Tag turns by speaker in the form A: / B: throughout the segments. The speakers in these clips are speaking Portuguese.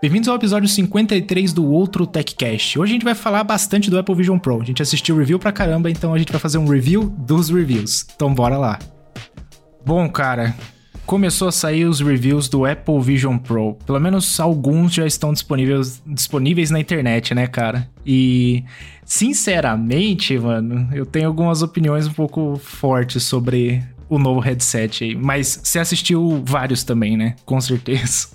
A: Bem-vindos ao episódio 53 do Outro TechCast. Hoje a gente vai falar bastante do Apple Vision Pro. A gente assistiu review pra caramba, então a gente vai fazer um review dos reviews. Então bora lá. Bom, cara, começou a sair os reviews do Apple Vision Pro. Pelo menos alguns já estão disponíveis, disponíveis na internet, né, cara? E, sinceramente, mano, eu tenho algumas opiniões um pouco fortes sobre o novo headset aí. Mas você assistiu vários também, né? Com certeza.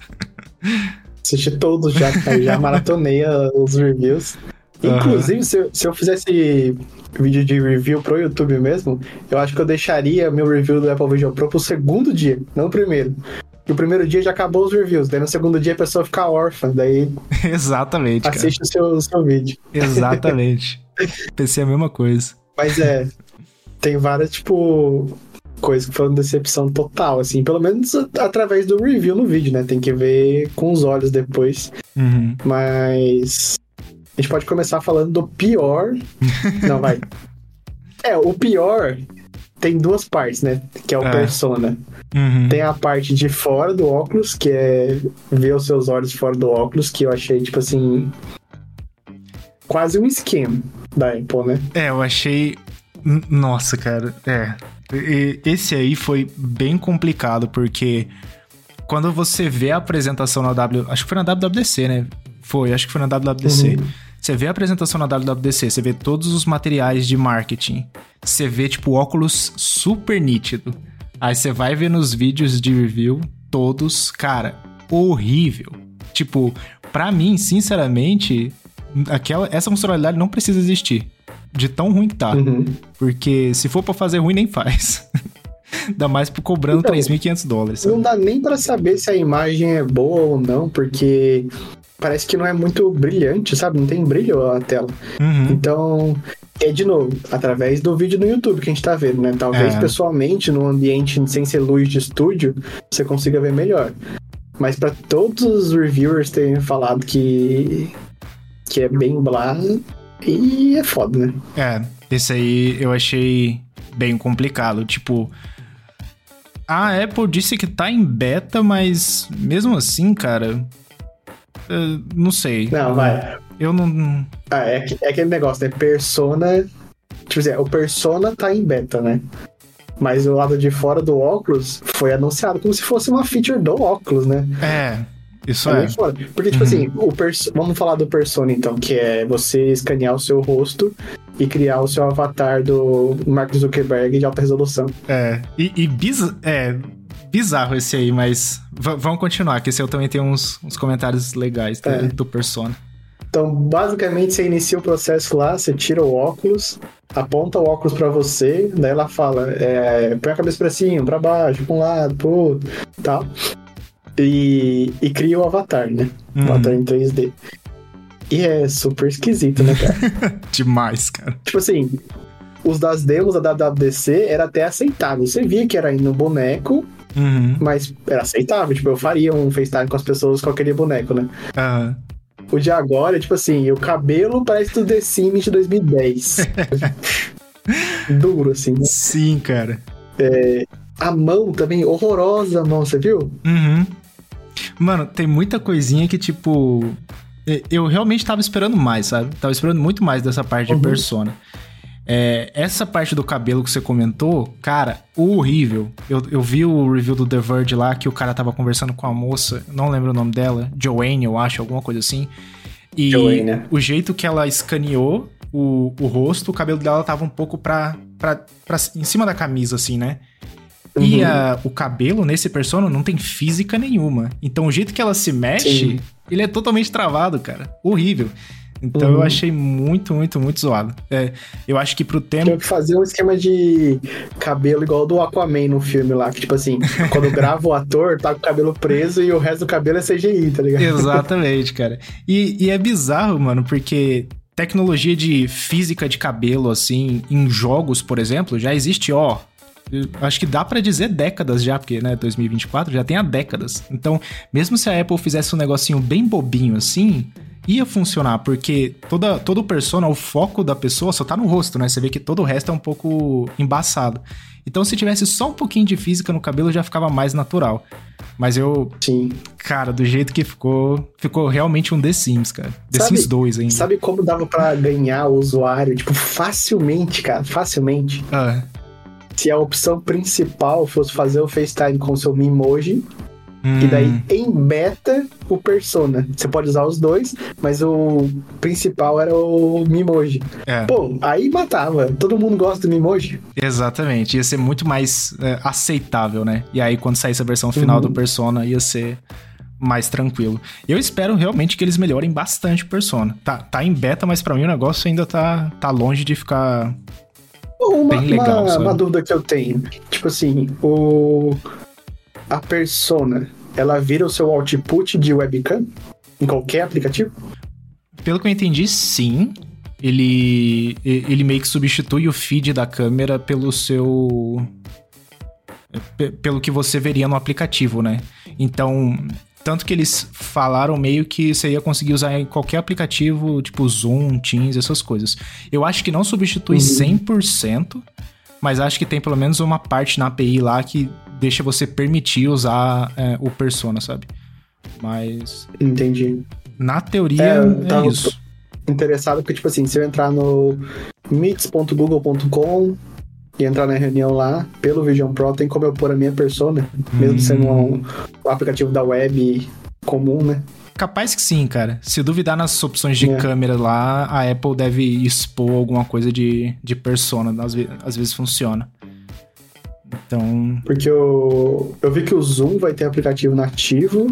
B: Assisti todos já, cara. Já maratonei os reviews. Inclusive, uhum. se, eu, se eu fizesse vídeo de review pro YouTube mesmo, eu acho que eu deixaria meu review do Apple Vision Pro pro segundo dia, não o primeiro. E o primeiro dia já acabou os reviews, daí no segundo dia a pessoa fica órfã, daí.
A: Exatamente.
B: Assiste o seu, o seu vídeo.
A: Exatamente. Pensei a mesma coisa.
B: Mas é. Tem várias, tipo, coisa que foi uma decepção total, assim, pelo menos através do review no vídeo, né? Tem que ver com os olhos depois.
A: Uhum.
B: Mas a gente pode começar falando do pior. Não, vai. É, o pior tem duas partes, né? Que é o é. persona.
A: Uhum.
B: Tem a parte de fora do óculos, que é ver os seus olhos fora do óculos, que eu achei, tipo assim. Quase um esquema da Apple, né?
A: É, eu achei. Nossa, cara. É esse aí foi bem complicado, porque quando você vê a apresentação na W. Acho que foi na WWDC, né? Foi, acho que foi na WWDC. Uhum. Você vê a apresentação na WWDC, você vê todos os materiais de marketing. Você vê, tipo, óculos super nítido. Aí você vai ver nos vídeos de review, todos, cara, horrível. Tipo, pra mim, sinceramente, aquela, essa funcionalidade não precisa existir de tão ruim que tá.
B: Uhum.
A: Porque se for para fazer ruim, nem faz. Ainda mais por cobrando então, 3.500 dólares.
B: Sabe? Não dá nem para saber se a imagem é boa ou não, porque parece que não é muito brilhante, sabe? Não tem brilho a tela.
A: Uhum.
B: Então, é de novo, através do vídeo no YouTube que a gente tá vendo, né? Talvez é. pessoalmente, num ambiente sem ser luz de estúdio, você consiga ver melhor. Mas para todos os reviewers terem falado que que é bem blá, e é foda, né?
A: É, esse aí eu achei bem complicado. Tipo, a Apple disse que tá em beta, mas mesmo assim, cara. não sei.
B: Não, vai.
A: Eu não.
B: Ah, é, é aquele negócio, né? Persona. Tipo assim, o Persona tá em beta, né? Mas o lado de fora do óculos foi anunciado como se fosse uma feature do óculos, né?
A: É. Isso é. é.
B: Porque, tipo uhum. assim, o pers... vamos falar do Persona, então, que é você escanear o seu rosto e criar o seu avatar do Mark Zuckerberg de alta resolução.
A: É, e, e biz... é, bizarro esse aí, mas vamos continuar, que esse eu também tenho uns, uns comentários legais do, é. do Persona.
B: Então, basicamente, você inicia o processo lá, você tira o óculos, aponta o óculos para você, daí ela fala, é, põe a cabeça pra cima, pra baixo, pra um lado, pro outro, tal e, e cria o avatar, né? Uhum. Avatar em 3D. E é super esquisito, né, cara?
A: Demais, cara.
B: Tipo assim, os das demos da WWDC era até aceitável. Você via que era no boneco,
A: uhum.
B: mas era aceitável. Tipo, eu faria um FaceTime com as pessoas com aquele boneco, né?
A: Uhum.
B: O de agora, tipo assim, o cabelo parece do The Sims de 2010. Duro, assim. Né?
A: Sim, cara.
B: É, a mão também, horrorosa a mão, você viu?
A: Uhum. Mano, tem muita coisinha que, tipo. Eu realmente tava esperando mais, sabe? Tava esperando muito mais dessa parte uhum. de persona. É, essa parte do cabelo que você comentou, cara, horrível. Eu, eu vi o review do The Verge lá que o cara tava conversando com a moça, não lembro o nome dela, Joanne, eu acho, alguma coisa assim. E
B: Joanne. Né?
A: o jeito que ela escaneou o, o rosto, o cabelo dela tava um pouco pra, pra, pra, em cima da camisa, assim, né? Uhum. E a, o cabelo nesse persona não tem física nenhuma. Então o jeito que ela se mexe, Sim. ele é totalmente travado, cara. Horrível. Então uhum. eu achei muito, muito, muito zoado. É, eu acho que pro tempo.
B: Tem que fazer um esquema de cabelo igual do Aquaman no filme lá. Que, tipo assim, quando grava o ator, tá com o cabelo preso e o resto do cabelo é CGI, tá ligado?
A: Exatamente, cara. E, e é bizarro, mano, porque tecnologia de física de cabelo, assim, em jogos, por exemplo, já existe, ó, acho que dá para dizer décadas já, porque, né, 2024 já tem há décadas. Então, mesmo se a Apple fizesse um negocinho bem bobinho assim, ia funcionar, porque toda, todo persona, o foco da pessoa só tá no rosto, né? Você vê que todo o resto é um pouco embaçado. Então, se tivesse só um pouquinho de física no cabelo, já ficava mais natural. Mas eu.
B: Sim.
A: Cara, do jeito que ficou, ficou realmente um The Sims, cara. The sabe, Sims 2 ainda.
B: Sabe como dava para ganhar o usuário? Tipo, facilmente, cara. Facilmente.
A: Ah.
B: Se a opção principal fosse fazer o FaceTime com seu Mimoji, Hum. E daí, hum. em beta, o Persona. Você pode usar os dois, mas o principal era o Mimoji. É. Pô, aí matava. Todo mundo gosta do Mimoji.
A: Exatamente. Ia ser muito mais é, aceitável, né? E aí, quando saísse a versão final uhum. do Persona, ia ser mais tranquilo. Eu espero realmente que eles melhorem bastante o Persona. Tá, tá em beta, mas para mim o negócio ainda tá, tá longe de ficar
B: uma,
A: bem legal.
B: Uma, uma, dúvida que eu tenho. Tipo assim, o a persona, ela vira o seu output de webcam em qualquer aplicativo?
A: Pelo que eu entendi, sim. Ele, ele meio que substitui o feed da câmera pelo seu. pelo que você veria no aplicativo, né? Então, tanto que eles falaram meio que você ia conseguir usar em qualquer aplicativo, tipo Zoom, Teams, essas coisas. Eu acho que não substitui uhum. 100%, mas acho que tem pelo menos uma parte na API lá que deixa você permitir usar é, o Persona, sabe? Mas.
B: Entendi.
A: Na teoria, é, é isso.
B: Interessado porque, tipo assim, se eu entrar no meets.google.com e entrar na reunião lá, pelo Vision Pro, tem como eu pôr a minha persona, mesmo hum. sendo um, um aplicativo da web comum, né?
A: Capaz que sim, cara. Se duvidar nas opções de é. câmera lá, a Apple deve expor alguma coisa de, de persona. Às, vezes, às vezes funciona. Então.
B: Porque eu, eu vi que o Zoom vai ter aplicativo nativo.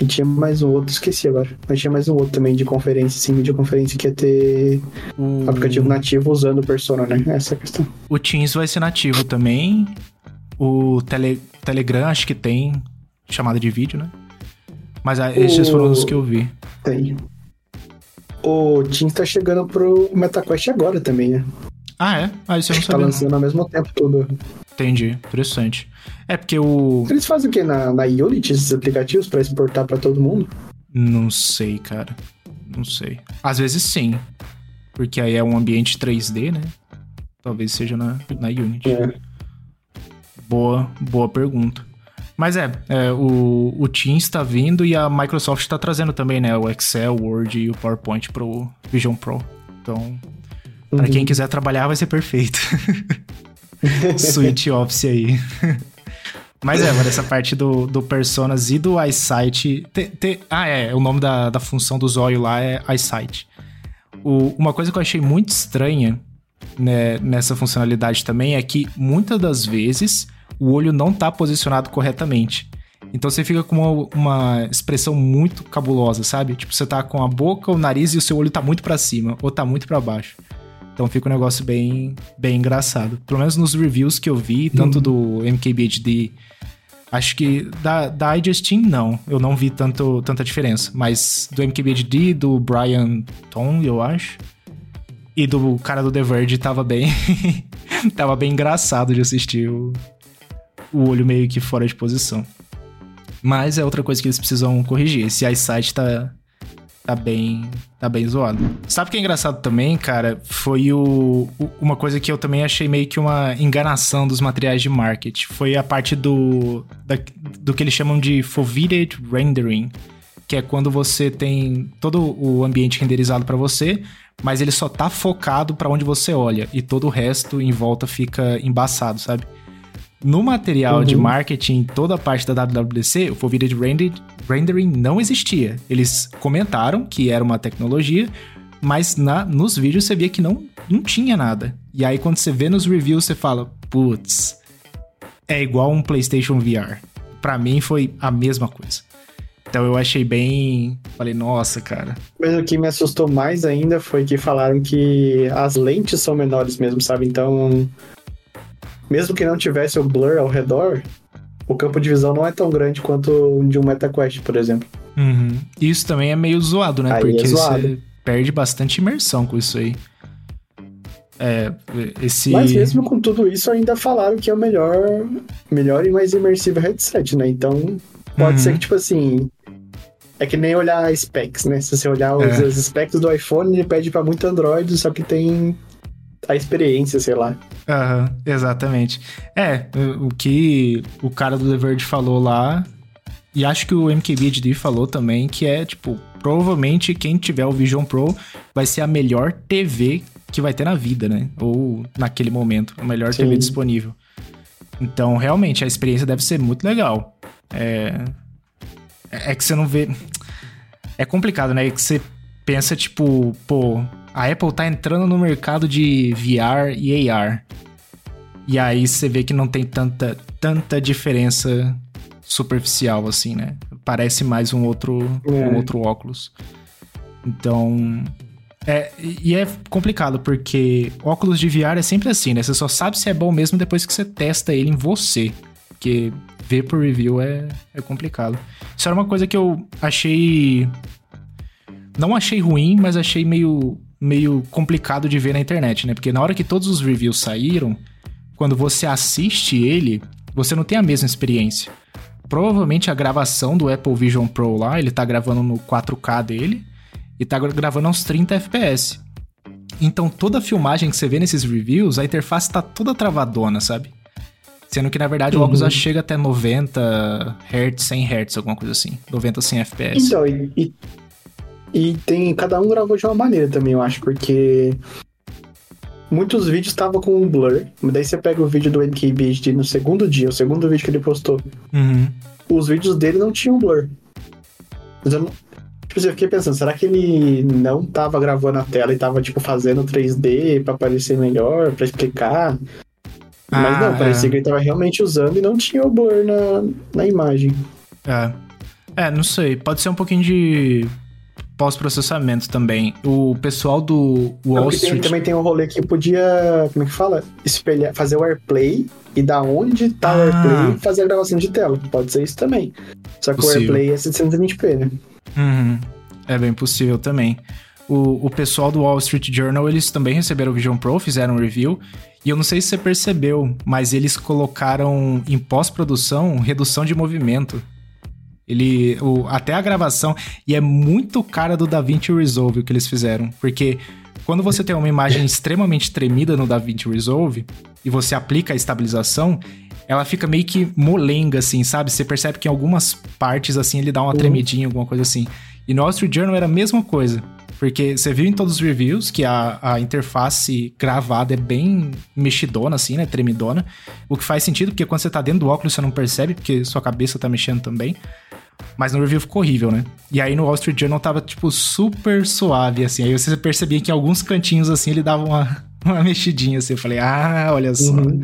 B: E tinha mais um outro, esqueci agora. Mas tinha mais um outro também de conferência, sim, videoconferência que ia ter o... aplicativo nativo usando o Persona, né? Essa é a questão.
A: O Teams vai ser nativo também. O Tele... Telegram acho que tem chamada de vídeo, né? Mas ah, esses o... foram os que eu vi.
B: Tem. O Teams tá chegando pro MetaQuest agora também, né?
A: Ah, é? Ah, isso eu não
B: tá sabia. Tá lançando
A: não.
B: ao mesmo tempo todo.
A: Entendi, interessante. É porque o.
B: Eles fazem o quê? Na, na Unity esses aplicativos para exportar para todo mundo?
A: Não sei, cara. Não sei. Às vezes sim. Porque aí é um ambiente 3D, né? Talvez seja na, na Unity. É. Boa, boa pergunta. Mas é, é o, o Teams está vindo e a Microsoft está trazendo também, né? O Excel, o Word e o PowerPoint pro Vision Pro. Então, Uhum. Para quem quiser trabalhar, vai ser perfeito. Suite Office aí. Mas é, mano, essa parte do, do Personas e do EyeSight. Te, te, ah, é, o nome da, da função do zóio lá é EyeSight. O, uma coisa que eu achei muito estranha né, nessa funcionalidade também é que muitas das vezes o olho não tá posicionado corretamente. Então você fica com uma, uma, expressão muito cabulosa, sabe? Tipo, você tá com a boca, o nariz e o seu olho tá muito para cima ou tá muito para baixo. Então fica um negócio bem, bem engraçado. Pelo menos nos reviews que eu vi, tanto do MKBHD, acho que da, da iJustine não, eu não vi tanto, tanta diferença. Mas do MKBHD, do Brian Tom, eu acho, e do cara do The Verge tava bem. tava bem engraçado de assistir o, o olho meio que fora de posição. Mas é outra coisa que eles precisam corrigir. Esse eyesight tá, tá bem, tá bem zoado. Sabe o que é engraçado também, cara? Foi o, o, uma coisa que eu também achei meio que uma enganação dos materiais de marketing. Foi a parte do, da, do que eles chamam de foveated rendering, que é quando você tem todo o ambiente renderizado para você, mas ele só tá focado para onde você olha e todo o resto em volta fica embaçado, sabe? No material uhum. de marketing, toda a parte da WWDC, o Foveated Rendering não existia. Eles comentaram que era uma tecnologia, mas na, nos vídeos você via que não, não tinha nada. E aí quando você vê nos reviews, você fala, putz, é igual um PlayStation VR. Para mim foi a mesma coisa. Então eu achei bem. Falei, nossa, cara.
B: Mas o que me assustou mais ainda foi que falaram que as lentes são menores mesmo, sabe? Então mesmo que não tivesse o blur ao redor, o campo de visão não é tão grande quanto o de um MetaQuest, por exemplo.
A: Uhum. Isso também é meio zoado, né? Aí Porque é zoado. você perde bastante imersão com isso aí. É, esse...
B: Mas mesmo com tudo isso, ainda falaram que é o melhor, melhor e mais imersivo headset, né? Então, pode uhum. ser que, tipo assim, É que nem olhar specs, né? Se você olhar os,
A: É.
B: os specs do iPhone, ele pede pra muito Android, só que tem a experiência, sei lá.
A: Aham, exatamente. É, o, o que o cara do The Verge falou lá, e acho que o MKBHD falou também, que é, tipo, provavelmente quem tiver o Vision Pro vai ser a melhor TV que vai ter na vida, né? Ou naquele momento, a melhor
B: Sim.
A: TV disponível. Então, realmente, a experiência deve ser muito legal. É, é que você não vê. É complicado, né? É que você pensa, tipo, pô, a Apple tá entrando no mercado de VR e AR. E aí você vê que não tem tanta, tanta diferença superficial, assim, né? Parece mais um outro,
B: É.
A: um outro óculos. Então. É, e é complicado, porque óculos de VR é sempre assim, né? Você só sabe se é bom mesmo depois que você testa ele em você. Porque ver por review é, é complicado. Isso era uma coisa que eu achei. Não achei ruim, mas achei meio, meio complicado de ver na internet, né? Porque na hora que todos os reviews saíram, quando você assiste ele, você não tem a mesma experiência. Provavelmente a gravação do Apple Vision Pro lá, ele tá gravando no 4K dele e tá gravando aos 30 FPS. Então toda a filmagem que você vê nesses reviews, a interface tá toda travadona, sabe? Sendo que na verdade o
B: Uhum.
A: óculos já chega até 90 Hz, 100 Hz, alguma coisa assim. 90, 100 FPS.
B: Então, e, e, e tem. Cada um gravou de uma maneira também, eu acho, porque. Muitos vídeos estavam com um blur, mas daí você pega o vídeo do MKBHD no segundo dia, o segundo vídeo que ele postou,
A: Uhum.
B: os vídeos dele não tinham blur. Mas eu não. Tipo assim, eu fiquei pensando, será que ele não tava gravando a tela e tava, tipo, fazendo 3D pra parecer melhor, pra explicar? Mas
A: Ah,
B: não, parecia
A: é.
B: que ele tava realmente usando e não tinha o blur na, na imagem.
A: É. É, não sei. Pode ser um pouquinho de pós-processamento também. O pessoal do Wall
B: tem-
A: Street.
B: também tem um rolê que podia, como é que fala? Espelhar, fazer o AirPlay e da onde tá o
A: Ah.
B: AirPlay fazer a gravação de tela. Pode ser isso também. Só que
A: Possível.
B: o AirPlay é 720p, né?
A: Uhum. É bem possível também. O, o pessoal do Wall Street Journal, eles também receberam o Vision Pro, fizeram um review. E eu não sei se você percebeu, mas eles colocaram em pós-produção redução de movimento. Ele. O, até a gravação. E é muito cara do DaVinci Resolve o que eles fizeram. Porque quando você tem uma imagem extremamente tremida no DaVinci Resolve e você aplica a estabilização, ela fica meio que molenga, assim, sabe? Você percebe que em algumas partes, assim, ele dá uma
B: Uhum.
A: tremidinha, alguma coisa assim. E no Street Journal era a mesma coisa. Porque você viu em todos os reviews que a, a interface gravada é bem mexidona, assim, né? Tremidona. O que faz sentido, porque quando você tá dentro do óculos você não percebe, porque sua cabeça tá mexendo também. Mas no review ficou horrível, né? E aí no Wall Street Journal tava, tipo, super suave, assim. Aí você percebia que em alguns cantinhos, assim, ele dava uma, uma mexidinha, assim. Eu falei, ah, olha só.
B: Uhum.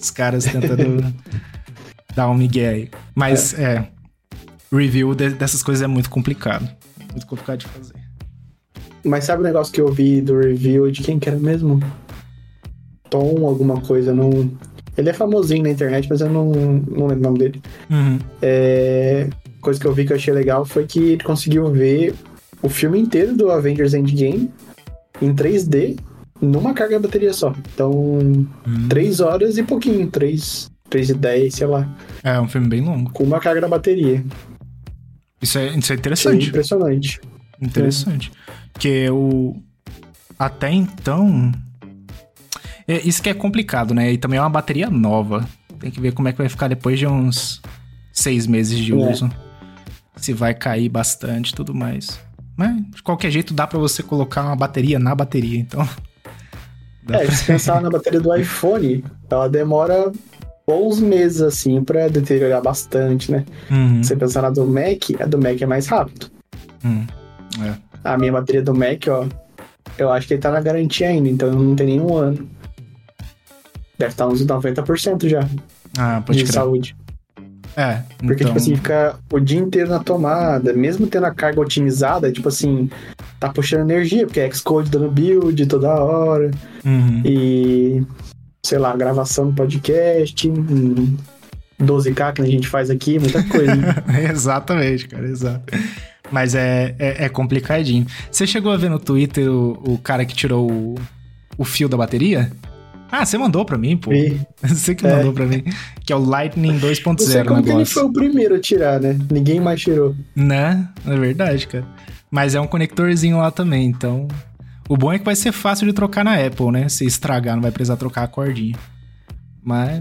A: Os caras tentando dar um migué aí. Mas, é... Review de- dessas coisas é muito complicado. Muito complicado de fazer.
B: Mas sabe o negócio que eu vi do review de quem que era mesmo? Tom, alguma coisa, não. Ele é famosinho na internet, mas eu não, não lembro o nome dele.
A: Uhum.
B: É, Coisa que eu vi que eu achei legal foi que ele conseguiu ver o filme inteiro do Avengers Endgame em 3D numa carga de bateria só. Então,
A: Hum.
B: 3 horas e pouquinho, 3, 3 e 10, sei lá,
A: É um filme bem longo.
B: com uma carga da bateria.
A: Isso é, isso é interessante.
B: impressionante.
A: Interessante. Porque o. Até então. É, isso que é complicado, né? E também é uma bateria nova. Tem que ver como é que vai ficar depois de uns seis meses de
B: É.
A: Se vai cair bastante e tudo mais. Mas, de qualquer jeito, dá pra você colocar uma bateria na bateria, então.
B: É,
A: pra-
B: se pensar na bateria do iPhone, ela demora bons meses assim pra deteriorar bastante, né?
A: Uhum,
B: Se você pensar na do Mac, a do Mac é mais rápido.
A: uhum. É.
B: A minha bateria do Mac, ó, eu acho que ele tá na garantia ainda, então não tem nenhum ano. Deve estar uns 90% já
A: Ah, pode
B: de
A: crer.
B: saúde.
A: É,
B: Porque,
A: então...
B: tipo assim, fica o dia inteiro na tomada, mesmo tendo a carga otimizada, tipo assim, tá puxando energia, porque é Xcode dando build toda hora,
A: uhum.
B: e sei lá, gravação do podcast, hum, 12K que a gente faz aqui, muita coisa.
A: Exatamente, cara, exato. Mas é, é, é complicadinho. Você chegou a ver no Twitter o, o cara que tirou o, o fio da bateria? Ah, você mandou pra mim, pô.
B: E,
A: Você que
B: É.
A: mandou pra mim. Que é o Lightning 2.0
B: Não sei como que ele foi o primeiro a tirar, né? Ninguém mais tirou.
A: Né? É verdade, cara. Mas é um conectorzinho lá também, então. O bom é que vai ser fácil de trocar na Apple, né? Se estragar, não vai precisar trocar a cordinha. Mas.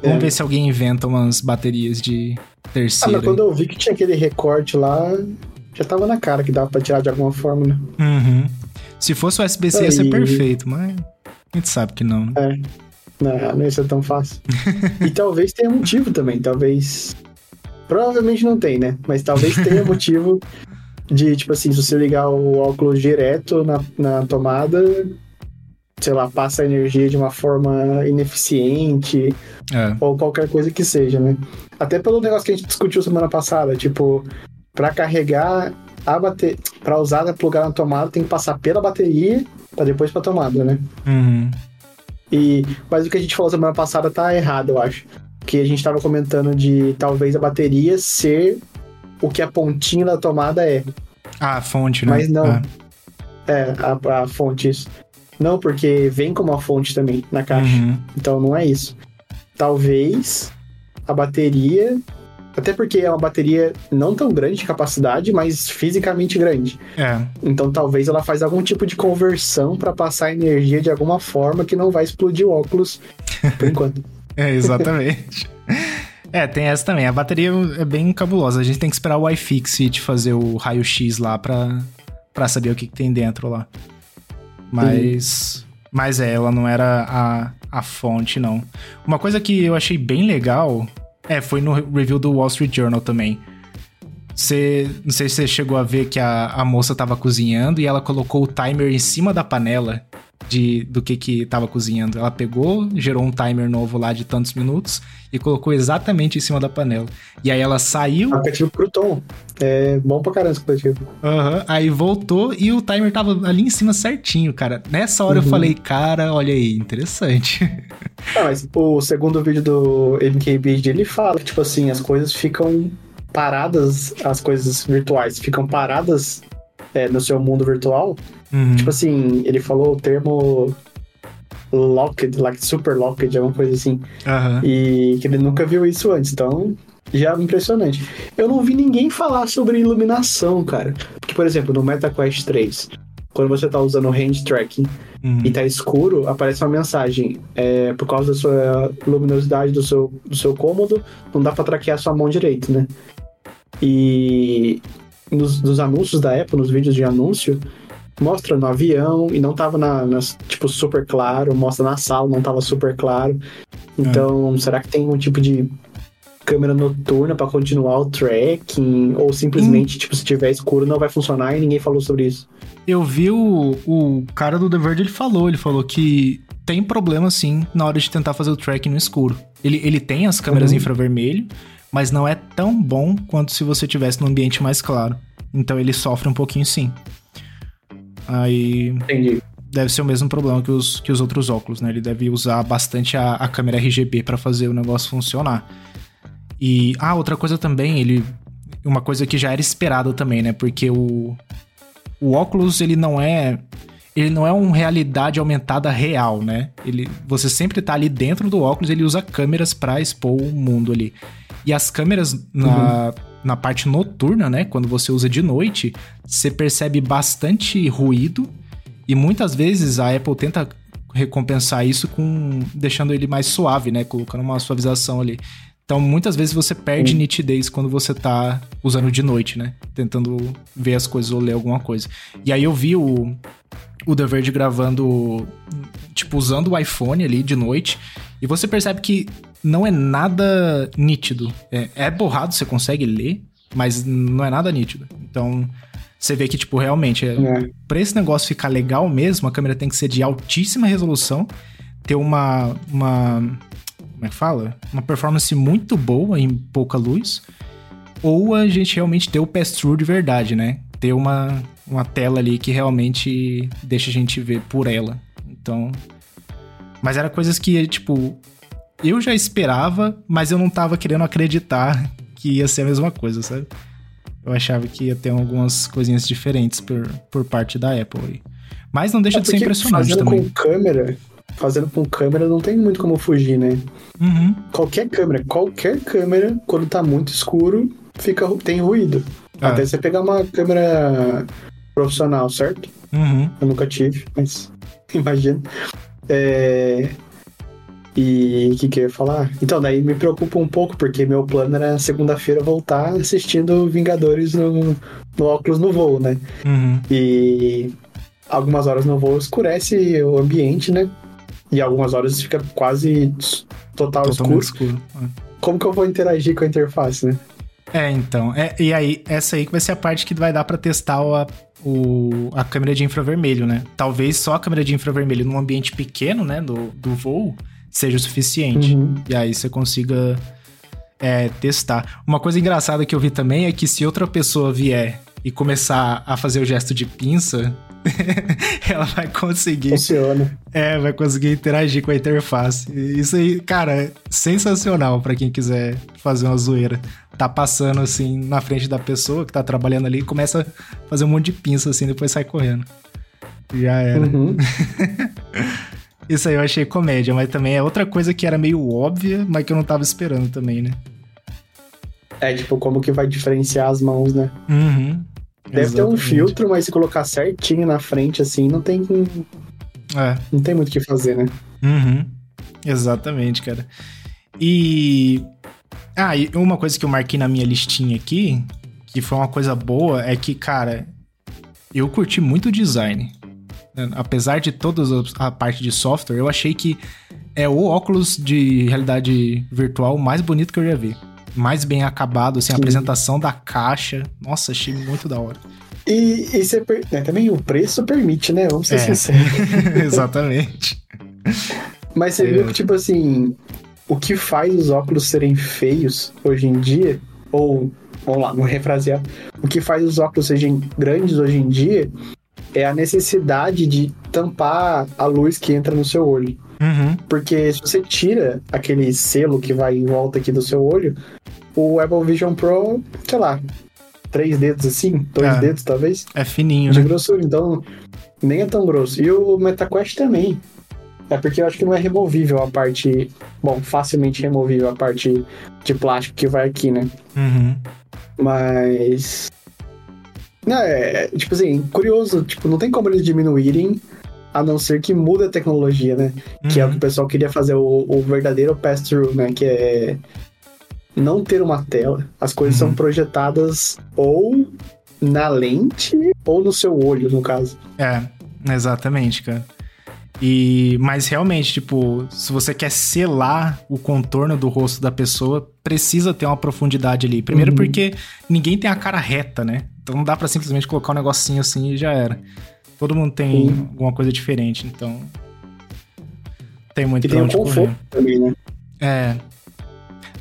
A: Vamos
B: É.
A: ver se alguém inventa umas baterias de
B: Ah,
A: terceira.
B: mas quando eu vi que tinha aquele recorte lá, já tava na cara que dava pra tirar de alguma forma, né?
A: Uhum. Se fosse o USB-C ia ser perfeito, mas a gente sabe que não, né?
B: É. Não, não ia ser tão fácil. e talvez tenha motivo também, talvez. Provavelmente não tem, né? Mas talvez tenha motivo de, tipo assim, se você ligar o óculos direto na, na tomada, sei lá, passa a energia de uma forma ineficiente,
A: É.
B: ou qualquer coisa que seja, né? Até pelo negócio que a gente discutiu semana passada, tipo, pra carregar a bateria, pra usar, plugar na tomada, tem que passar pela bateria pra depois pra tomada, né?
A: Uhum.
B: E, mas o que a gente falou semana passada tá errado, eu acho. Que a gente tava comentando de talvez a bateria ser o que a pontinha da tomada é.
A: Ah, a fonte, né?
B: Mas não.
A: Ah.
B: É, a, a fonte, isso. Não, porque vem como a fonte também na caixa.
A: Uhum.
B: Então não é isso. Talvez a bateria. Até porque é uma bateria não tão grande de capacidade, mas fisicamente grande.
A: É.
B: Então talvez ela faz algum tipo de conversão para passar energia de alguma forma que não vai explodir o óculos por enquanto.
A: É, exatamente. é, tem essa também. A bateria é bem cabulosa. A gente tem que esperar o iFixit fazer o raio-x lá pra, pra saber o que, que tem dentro lá. Mas. Mas é, ela não era a, a fonte, não. Uma coisa que eu achei bem legal. É, foi no review do Wall Street Journal também. Você, não sei se você chegou a ver que a, a moça tava cozinhando e ela colocou o timer em cima da panela de, do que que tava cozinhando. Ela pegou, gerou um timer novo lá de tantos minutos e colocou exatamente em cima da panela. E aí ela saiu,
B: Aplicativo Crouton. É bom pra caramba esse aplicativo.
A: aham, aí voltou e o timer tava ali em cima certinho, cara. Nessa hora eu
B: Uhum.
A: falei, cara, olha aí, interessante.
B: Ah, mas o segundo vídeo do MKBHD, ele fala que, tipo assim, as coisas ficam paradas, as coisas virtuais ficam paradas é, no seu mundo virtual.
A: Uhum.
B: Tipo assim, ele falou o termo locked, like super locked, alguma coisa assim.
A: Aham.
B: E que ele nunca viu isso antes, então já é impressionante. Eu não vi ninguém falar sobre iluminação, cara. Porque, por exemplo, no MetaQuest 3, quando você tá usando o hand tracking
A: Uhum.
B: e tá escuro, aparece uma mensagem. É, por causa da sua luminosidade do seu, do seu cômodo, não dá pra traquear sua mão direito, né? E nos, nos anúncios da Apple, nos vídeos de anúncio, mostra no avião e não tava na, nas, tipo, super claro, mostra na sala, não tava super claro. Então, será que tem um tipo de câmera noturna pra continuar o tracking? Ou simplesmente, tipo, se tiver escuro não vai funcionar e ninguém falou sobre isso?
A: Eu vi o, o cara do The Verge, ele falou, ele falou que tem problema sim na hora de tentar fazer o tracking no escuro. Ele, ele tem as câmeras
B: Uhum.
A: infravermelho, mas não é tão bom quanto se você tivesse num ambiente mais claro. Então ele sofre um pouquinho sim. Aí
B: Entendi.
A: deve ser o mesmo problema que os, que os outros óculos, né? Ele deve usar bastante a, a câmera RGB para fazer o negócio funcionar. E, ah, outra coisa também, ele. Uma coisa que já era esperado também, né? Porque o, o óculos, ele não é. Ele não é uma realidade aumentada real, né? Ele, você sempre tá ali dentro do óculos, ele usa câmeras pra expor o mundo ali. E as câmeras na, na parte noturna, né? Quando você usa de noite, você percebe bastante ruído. E muitas vezes a Apple tenta recompensar isso com deixando ele mais suave, né? Colocando uma suavização ali. Então, muitas vezes você perde nitidez quando você tá usando de noite, né? Tentando ver as coisas ou ler alguma coisa. E aí eu vi o, o The Verge gravando, tipo, usando o iPhone ali de noite. E você percebe que não é nada nítido. É, é borrado, você consegue ler, mas não é nada nítido. Então, você vê que, tipo, realmente, é,
B: É.
A: pra esse negócio ficar legal mesmo, a câmera tem que ser de altíssima resolução, ter uma. uma como é que fala? Uma performance muito boa em pouca luz. Ou a gente realmente ter o pass-through de verdade, né? Ter uma, uma tela ali que realmente deixa a gente ver por ela. Então. Mas era coisas que, tipo, eu já esperava, mas eu não tava querendo acreditar que ia ser a mesma coisa, sabe? Eu achava que ia ter algumas coisinhas diferentes por, por parte da Apple aí. Mas não deixa
B: É
A: de ser impressionante
B: fazendo
A: também.
B: com câmera, fazendo com câmera não tem muito como fugir, né?
A: Uhum.
B: Qualquer câmera, qualquer câmera, quando tá muito escuro, fica, tem ruído.
A: Ah.
B: Até você pegar uma câmera profissional, certo?
A: Uhum.
B: Eu nunca tive, mas imagino. É... E o que, que eu ia falar? Então, daí me preocupa um pouco, porque meu plano era segunda-feira voltar assistindo Vingadores no, no óculos no voo, né?
A: Uhum.
B: E algumas horas no voo escurece o ambiente, né? E algumas horas fica quase total
A: Totalmente
B: escuro.
A: escuro.
B: Como que eu vou interagir com a interface, né?
A: É, então. É, e aí, essa aí que vai ser a parte que vai dar pra testar o, a, o- a câmera de infravermelho, né? Talvez só a câmera de infravermelho num ambiente pequeno, né, do, do voo, seja o suficiente.
B: Uhum.
A: E aí você consiga é, testar. Uma coisa engraçada que eu vi também é que se outra pessoa vier e começar a fazer o gesto de pinça, ela vai conseguir
B: Funciona.
A: é, vai conseguir interagir com a interface. Isso aí, cara, é sensacional pra quem quiser fazer uma zoeira. Tá passando assim na frente da pessoa que tá trabalhando ali e começa a fazer um monte de pinça assim, depois sai correndo. Já era.
B: Uhum.
A: Isso aí eu achei comédia, mas também é outra coisa que era meio óbvia, mas que eu não tava esperando também, né?
B: É, tipo, como que vai diferenciar as mãos, né?
A: Uhum.
B: Deve ter um
A: Exatamente.
B: filtro, mas se colocar certinho na frente, assim, não tem,
A: É.
B: não tem muito o que fazer, né?
A: Uhum. Exatamente, cara. E. Ah, e uma coisa que eu marquei na minha listinha aqui, que foi uma coisa boa, é que, cara, eu curti muito o design. Apesar de toda a parte de software, eu achei que é o óculos de realidade virtual mais bonito que eu já vi. Mais bem acabado, assim, a
B: Sim.
A: apresentação da caixa. Nossa, achei muito da hora.
B: E, e você né, também o preço permite, né? Vamos ser
A: É.
B: sinceros.
A: Exatamente.
B: Mas você
A: É.
B: viu que, tipo assim, o que faz os óculos serem feios hoje em dia, ou, vamos lá, vou refrasear, o que faz os óculos serem grandes hoje em dia é a necessidade de tampar a luz que entra no seu olho.
A: Uhum.
B: Porque se você tira aquele selo que vai em volta aqui do seu olho, o Apple Vision Pro, sei lá, três dedos assim, dois
A: É.
B: dedos talvez,
A: É fininho,
B: de
A: né?
B: grossura, então nem é tão grosso. E o MetaQuest também. É porque eu acho que não é removível a parte. Bom, facilmente removível a parte de plástico que vai aqui, né?
A: Uhum.
B: Mas. Não, é, tipo assim, curioso, tipo, não tem como eles diminuírem, a não ser que muda a tecnologia, né? Que é o que o pessoal queria fazer, o, o verdadeiro pass-through, né? Que é não ter uma tela. As coisas
A: Uhum.
B: são projetadas ou na lente ou no seu olho, no caso.
A: É, exatamente, cara. E, mas realmente, tipo, se você quer selar o contorno do rosto da pessoa, precisa ter uma profundidade ali. Primeiro
B: Uhum.
A: porque ninguém tem a cara reta, né? Então não dá pra simplesmente colocar um negocinho assim e já era. Todo mundo tem
B: Sim.
A: alguma coisa diferente, então tem muito
B: E
A: pra
B: tem o
A: onde correr.
B: conforto também, né?
A: É.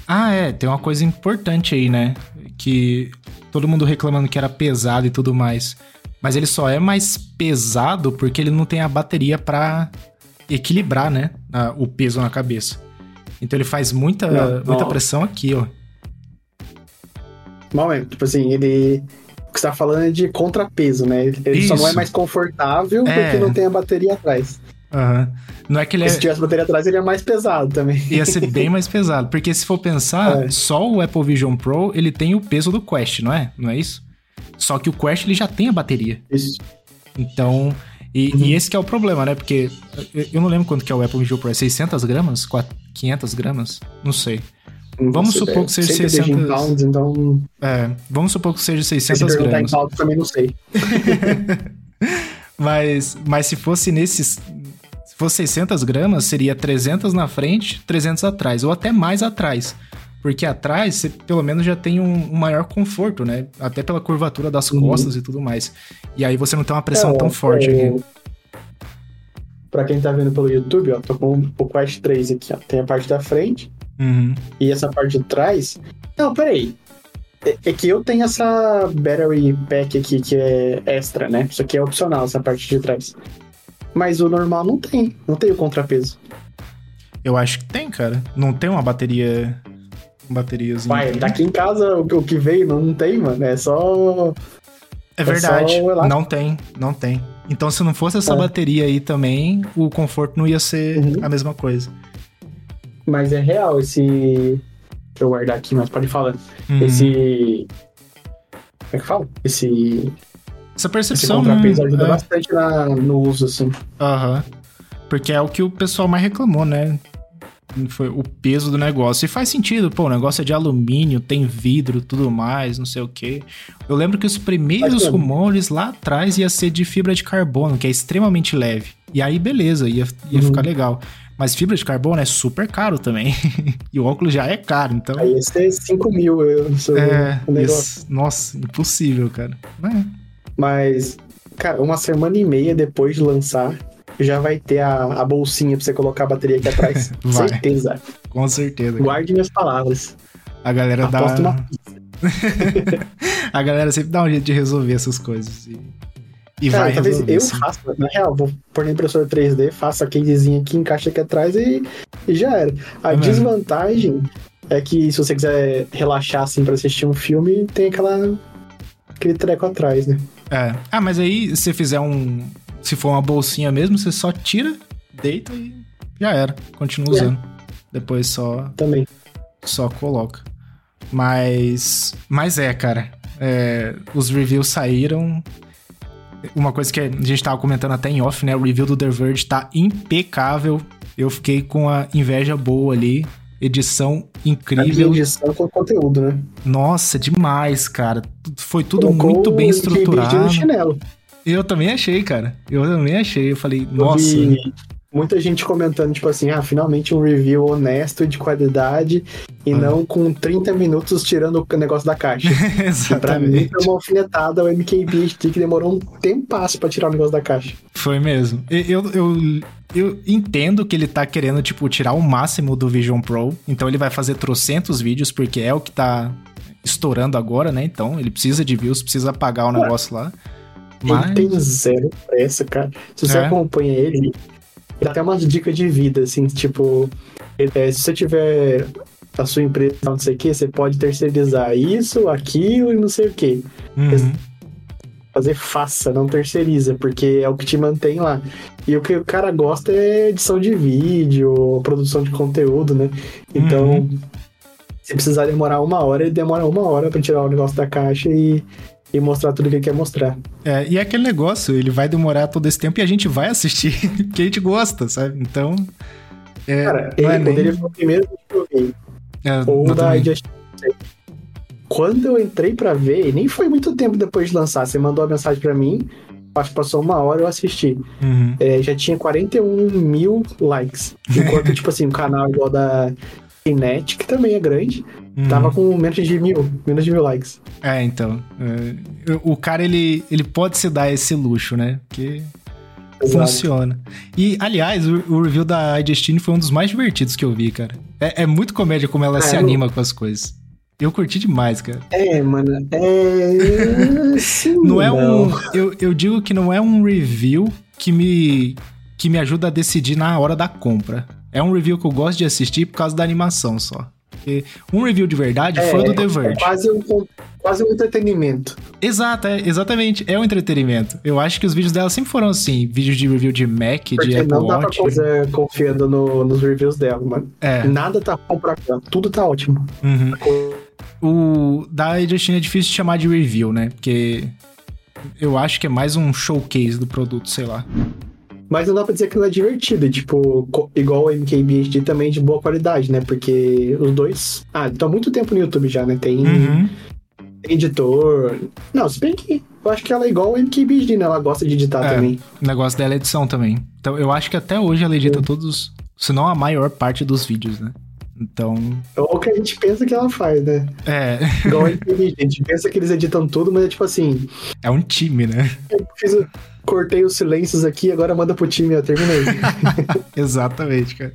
A: Ah, é, tem uma coisa importante aí, né? Que todo mundo reclamando que era pesado e tudo mais. Mas ele só é mais pesado porque ele não tem a bateria pra equilibrar, né? a- o peso na cabeça. Então ele faz muita,
B: Não,
A: muita
B: não.
A: pressão aqui, ó.
B: Mal é, tipo assim, ele. Que você tá falando é de contrapeso, né? Ele só não é
A: Isso.
B: mais confortável
A: É.
B: porque não tem a bateria atrás.
A: Aham. Não é que ele é.
B: Se tivesse bateria atrás, ele é mais pesado também.
A: Ia ser bem mais pesado. Porque se for pensar,
B: É.
A: só o Apple Vision Pro, ele tem o peso do Quest, não é? Não é isso? Só que o Quest, ele já tem a bateria.
B: Isso.
A: Então, e,
B: Uhum.
A: e esse que é o problema, né? Porque eu, não lembro quanto que é o Apple Vision Pro. É 600 gramas? Quat- 500 gramas? Não sei. Vamos supor que seja
B: Sempre deixa em
A: 600.
B: pounds, então.
A: É, vamos supor que seja
B: Se
A: 600
B: perguntar em
A: gramas.
B: pounds, também não sei.
A: Mas, mas se fosse nesses... Se fosse 600 gramas, seria 300 na frente, 300 atrás. Ou até mais atrás. Porque atrás, você pelo menos já tem um, um maior conforto, né? Até pela curvatura das
B: Uhum.
A: costas e tudo mais. E aí você não tem uma pressão
B: É,
A: tão forte aqui.
B: o- Pra quem tá vendo pelo YouTube, ó, tô com o Quest 3 aqui, ó. Tem a parte da frente
A: Uhum.
B: e essa parte de trás. Não, peraí. É, é que eu tenho essa Battery Pack aqui que é extra, né? Isso aqui é opcional, essa parte de trás. Mas o normal não tem. Não tem o contrapeso.
A: Eu acho que tem, cara. Não tem uma bateria. Bateriazinha.
B: Vai,
A: aqui.
B: daqui em casa o, que- o que veio não tem, mano. É só.
A: É verdade. Não tem, não tem. Então, se não fosse essa é. bateria aí também, o conforto não ia ser uhum. a mesma coisa.
B: Mas é real esse. Deixa eu guardar aqui, mas pode falar. Uhum. Esse. Como é que fala? Esse.
A: Essa percepção.
B: Esse contrapeso ajuda é. bastante na, no uso, assim.
A: Aham. Uhum. Porque é o que o pessoal mais reclamou, né? Foi o peso do negócio. E faz sentido, pô, o negócio é de alumínio, tem vidro, tudo mais, não sei o quê. Eu lembro que os primeiros rumores lá atrás ia ser de fibra de carbono, que é extremamente leve. E aí, beleza, ia, ia uhum. ficar legal. Mas fibra de carbono é super caro também. e o óculos já é caro, então.
B: Aí ia ser 5 mil eu
A: é, isso, Nossa, impossível, cara. É.
B: Mas, cara, uma semana e meia depois de lançar, já vai ter a, a bolsinha pra você colocar a bateria aqui atrás. vai. Certeza.
A: Com certeza.
B: Guarde minhas palavras.
A: A galera Aposto dá. a galera sempre dá um jeito de resolver essas coisas. E, e Cara, vai
B: talvez eu sim. faça, na real, vou pôr na impressora 3D, faço a casezinha aqui, encaixa aqui atrás e, e já era. A é desvantagem é que se você quiser relaxar assim pra assistir um filme, tem aquela aquele treco atrás, né?
A: É. Ah, mas aí se fizer um, se for uma bolsinha mesmo, você só tira, deita e já era. Continua é. usando. Depois só.
B: Também.
A: Só coloca. Mas. Mas é, cara. É, os reviews saíram. Uma coisa que a gente tava comentando até em off, né? O review do The Verge tá impecável. Eu fiquei com a inveja boa ali. Edição incrível.
B: edição com conteúdo, né?
A: Nossa, demais, cara. Foi tudo Colocou muito bem estruturado. No chinelo. Eu também achei, cara. Eu também achei. Eu falei, eu nossa.
B: Muita gente comentando, tipo assim, ah, finalmente um review honesto e de qualidade e ah. não com 30 minutos tirando o negócio da caixa.
A: Exatamente.
B: Pra mim foi uma alfinetada o MKBHD que demorou um tempasso pra tirar o negócio da caixa.
A: Foi mesmo. Eu, eu, eu entendo que ele tá querendo, tipo, tirar o máximo do Vision Pro. Então ele vai fazer trocentos vídeos, porque é o que tá estourando agora, né? Então ele precisa de views, precisa pagar o negócio lá.
B: Mas... Ele tem zero pressa, cara. Se você é. acompanha ele, dá até umas dicas de vida, assim, tipo, é, se você tiver a sua empresa, não sei o que, você pode terceirizar isso, aquilo e não sei o que. Uhum. Fazer faça, não terceiriza, porque é o que te mantém lá. E o que o cara gosta é edição de vídeo, produção de conteúdo, né? Então, uhum. se precisar demorar uma hora, ele demora uma hora para tirar o negócio da caixa e e mostrar tudo que ele quer mostrar.
A: É, e é aquele negócio, ele vai demorar todo esse tempo e a gente vai assistir, porque a gente gosta, sabe? Então.
B: É, Cara, ele é poderia nem... o primeiro que eu vi. É, ou da Just Quando eu entrei para ver, nem foi muito tempo depois de lançar, você mandou a mensagem para mim, acho que passou uma hora eu assisti. Uhum. É, já tinha 41 mil likes. Enquanto, tipo assim, um canal igual da Kinetic, que também é grande, Uhum. Tava com menos de mil, menos de mil likes.
A: É, então. É, o cara, ele, ele pode se dar esse luxo, né? Porque Exato. funciona. E, aliás, o, o, review da iDestiny foi um dos mais divertidos que eu vi, cara. É, é muito comédia como ela é, se anima com as coisas. Eu curti demais, cara.
B: É, mano. É. Sim,
A: não é não. um. Eu, eu digo que não é um review que me, que me ajuda a decidir na hora da compra. É um review que eu gosto de assistir por causa da animação só. Porque um review de verdade é, foi do The é Verge.
B: É quase um, quase um entretenimento.
A: Exato, é, exatamente. É um entretenimento. Eu acho que os vídeos dela sempre foram assim: vídeos de review de Mac, Porque de Apple não dá Watch.
B: pra fazer confiando no, nos reviews dela, mano. É. Nada tá bom pra cá. Tudo tá ótimo.
A: Uhum. O da Justin é difícil de chamar de review, né? Porque eu acho que é mais um showcase do produto, sei lá.
B: Mas não dá pra dizer que não é divertido, tipo, igual o MKBHD também de boa qualidade, né? Porque os dois. Ah, estão há muito tempo no YouTube já, né? Tem, uhum. editor. Não, se bem que eu acho que ela é igual o MKBHD, né? Ela gosta de editar é, também.
A: O negócio dela é edição também. Então eu acho que até hoje ela edita todos, se não a maior parte dos vídeos, né? Então.
B: É o que a gente pensa que ela faz, né?
A: É.
B: Igual a gente pensa que eles editam tudo, mas é tipo assim.
A: É um time, né?
B: Eu fiz, cortei os silêncios aqui, agora manda pro time, ó, terminei.
A: Exatamente, cara.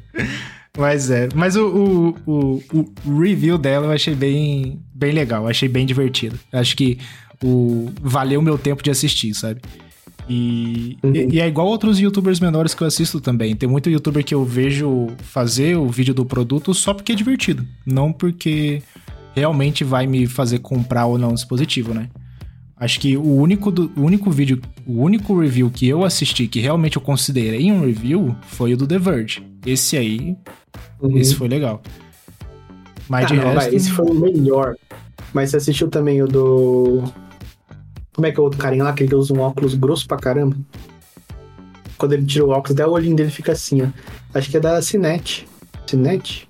A: Mas é. Mas o, o, o, o, review dela eu achei bem, bem legal, achei bem divertido. Acho que o, valeu o meu tempo de assistir, sabe? E, uhum. e, e, é igual outros youtubers menores que eu assisto também. Tem muito youtuber que eu vejo fazer o vídeo do produto só porque é divertido. Não porque realmente vai me fazer comprar ou não o dispositivo, né? Acho que o único, do, o único vídeo, o único review que eu assisti que realmente eu considerei um review foi o do The Verge. Esse aí, uhum. esse foi legal. Mas ah, de não, resto... Vai,
B: esse foi o melhor. Mas você assistiu também o do... Como é que é o outro carinha lá, que ele usa um óculos grosso pra caramba? Quando ele tira o óculos, até o olhinho dele fica assim, ó. Acho que é da Cinete. Cinete?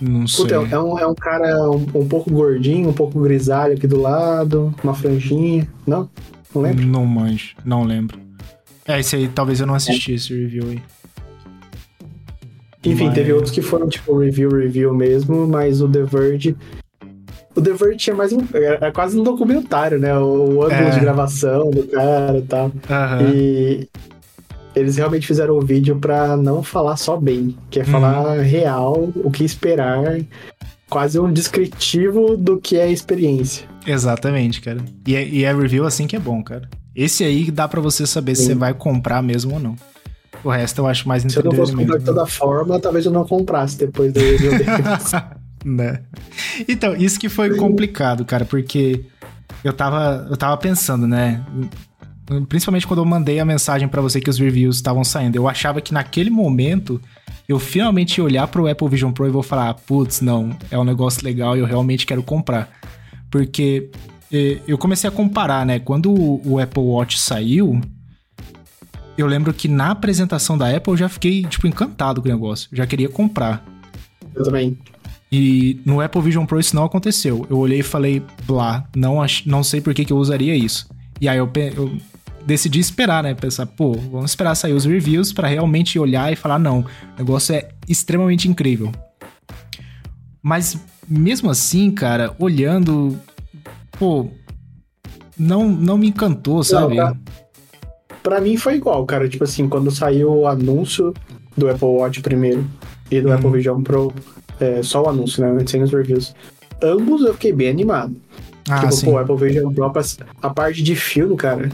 A: Não sei. Puta,
B: é, um, é um cara um, um, pouco gordinho, um pouco grisalho aqui do lado, uma franjinha. Não? Não lembro?
A: Não manjo, não lembro. É, esse aí talvez eu não assisti é. esse review aí.
B: Enfim, mas... teve outros que foram tipo review, review mesmo, mas o The Verge. O The Verge tinha mais um. Era quase um documentário, né? O, ângulo é. de gravação do cara e tal. Uhum. E eles realmente fizeram o vídeo para não falar só bem, que é falar uhum. real, o que esperar, quase um descritivo do que é a experiência.
A: Exatamente, cara. E é, e é review assim que é bom, cara. Esse aí dá para você saber Sim. se você vai comprar mesmo ou não. O resto eu acho mais
B: interessante. Se eu não fosse comprar de toda forma, talvez eu não comprasse depois do review
A: né? Então, isso que foi complicado, cara, porque eu tava, eu tava pensando, né? Principalmente quando eu mandei a mensagem para você que os reviews estavam saindo. Eu achava que naquele momento eu finalmente ia olhar pro Apple Vision Pro e vou falar: putz, não, é um negócio legal e eu realmente quero comprar. Porque eu comecei a comparar, né? Quando o Apple Watch saiu, eu lembro que na apresentação da Apple eu já fiquei, tipo, encantado com o negócio. Já queria comprar.
B: Eu também.
A: E no Apple Vision Pro isso não aconteceu. Eu olhei e falei, blá, não, não sei por que, que eu usaria isso. E aí eu, eu decidi esperar, né? Pensar, pô, vamos esperar sair os reviews para realmente olhar e falar, não, o negócio é extremamente incrível. Mas mesmo assim, cara, olhando, pô, não, não me encantou, sabe? Não,
B: pra, mim foi igual, cara. Tipo assim, quando saiu o anúncio do Apple Watch primeiro e do uhum. Apple Vision Pro, é, só o anúncio, né? Sem os reviews. Ambos eu fiquei bem animado. Ah, tipo, sim. pô, Apple Vision Pro, a parte de filme, cara,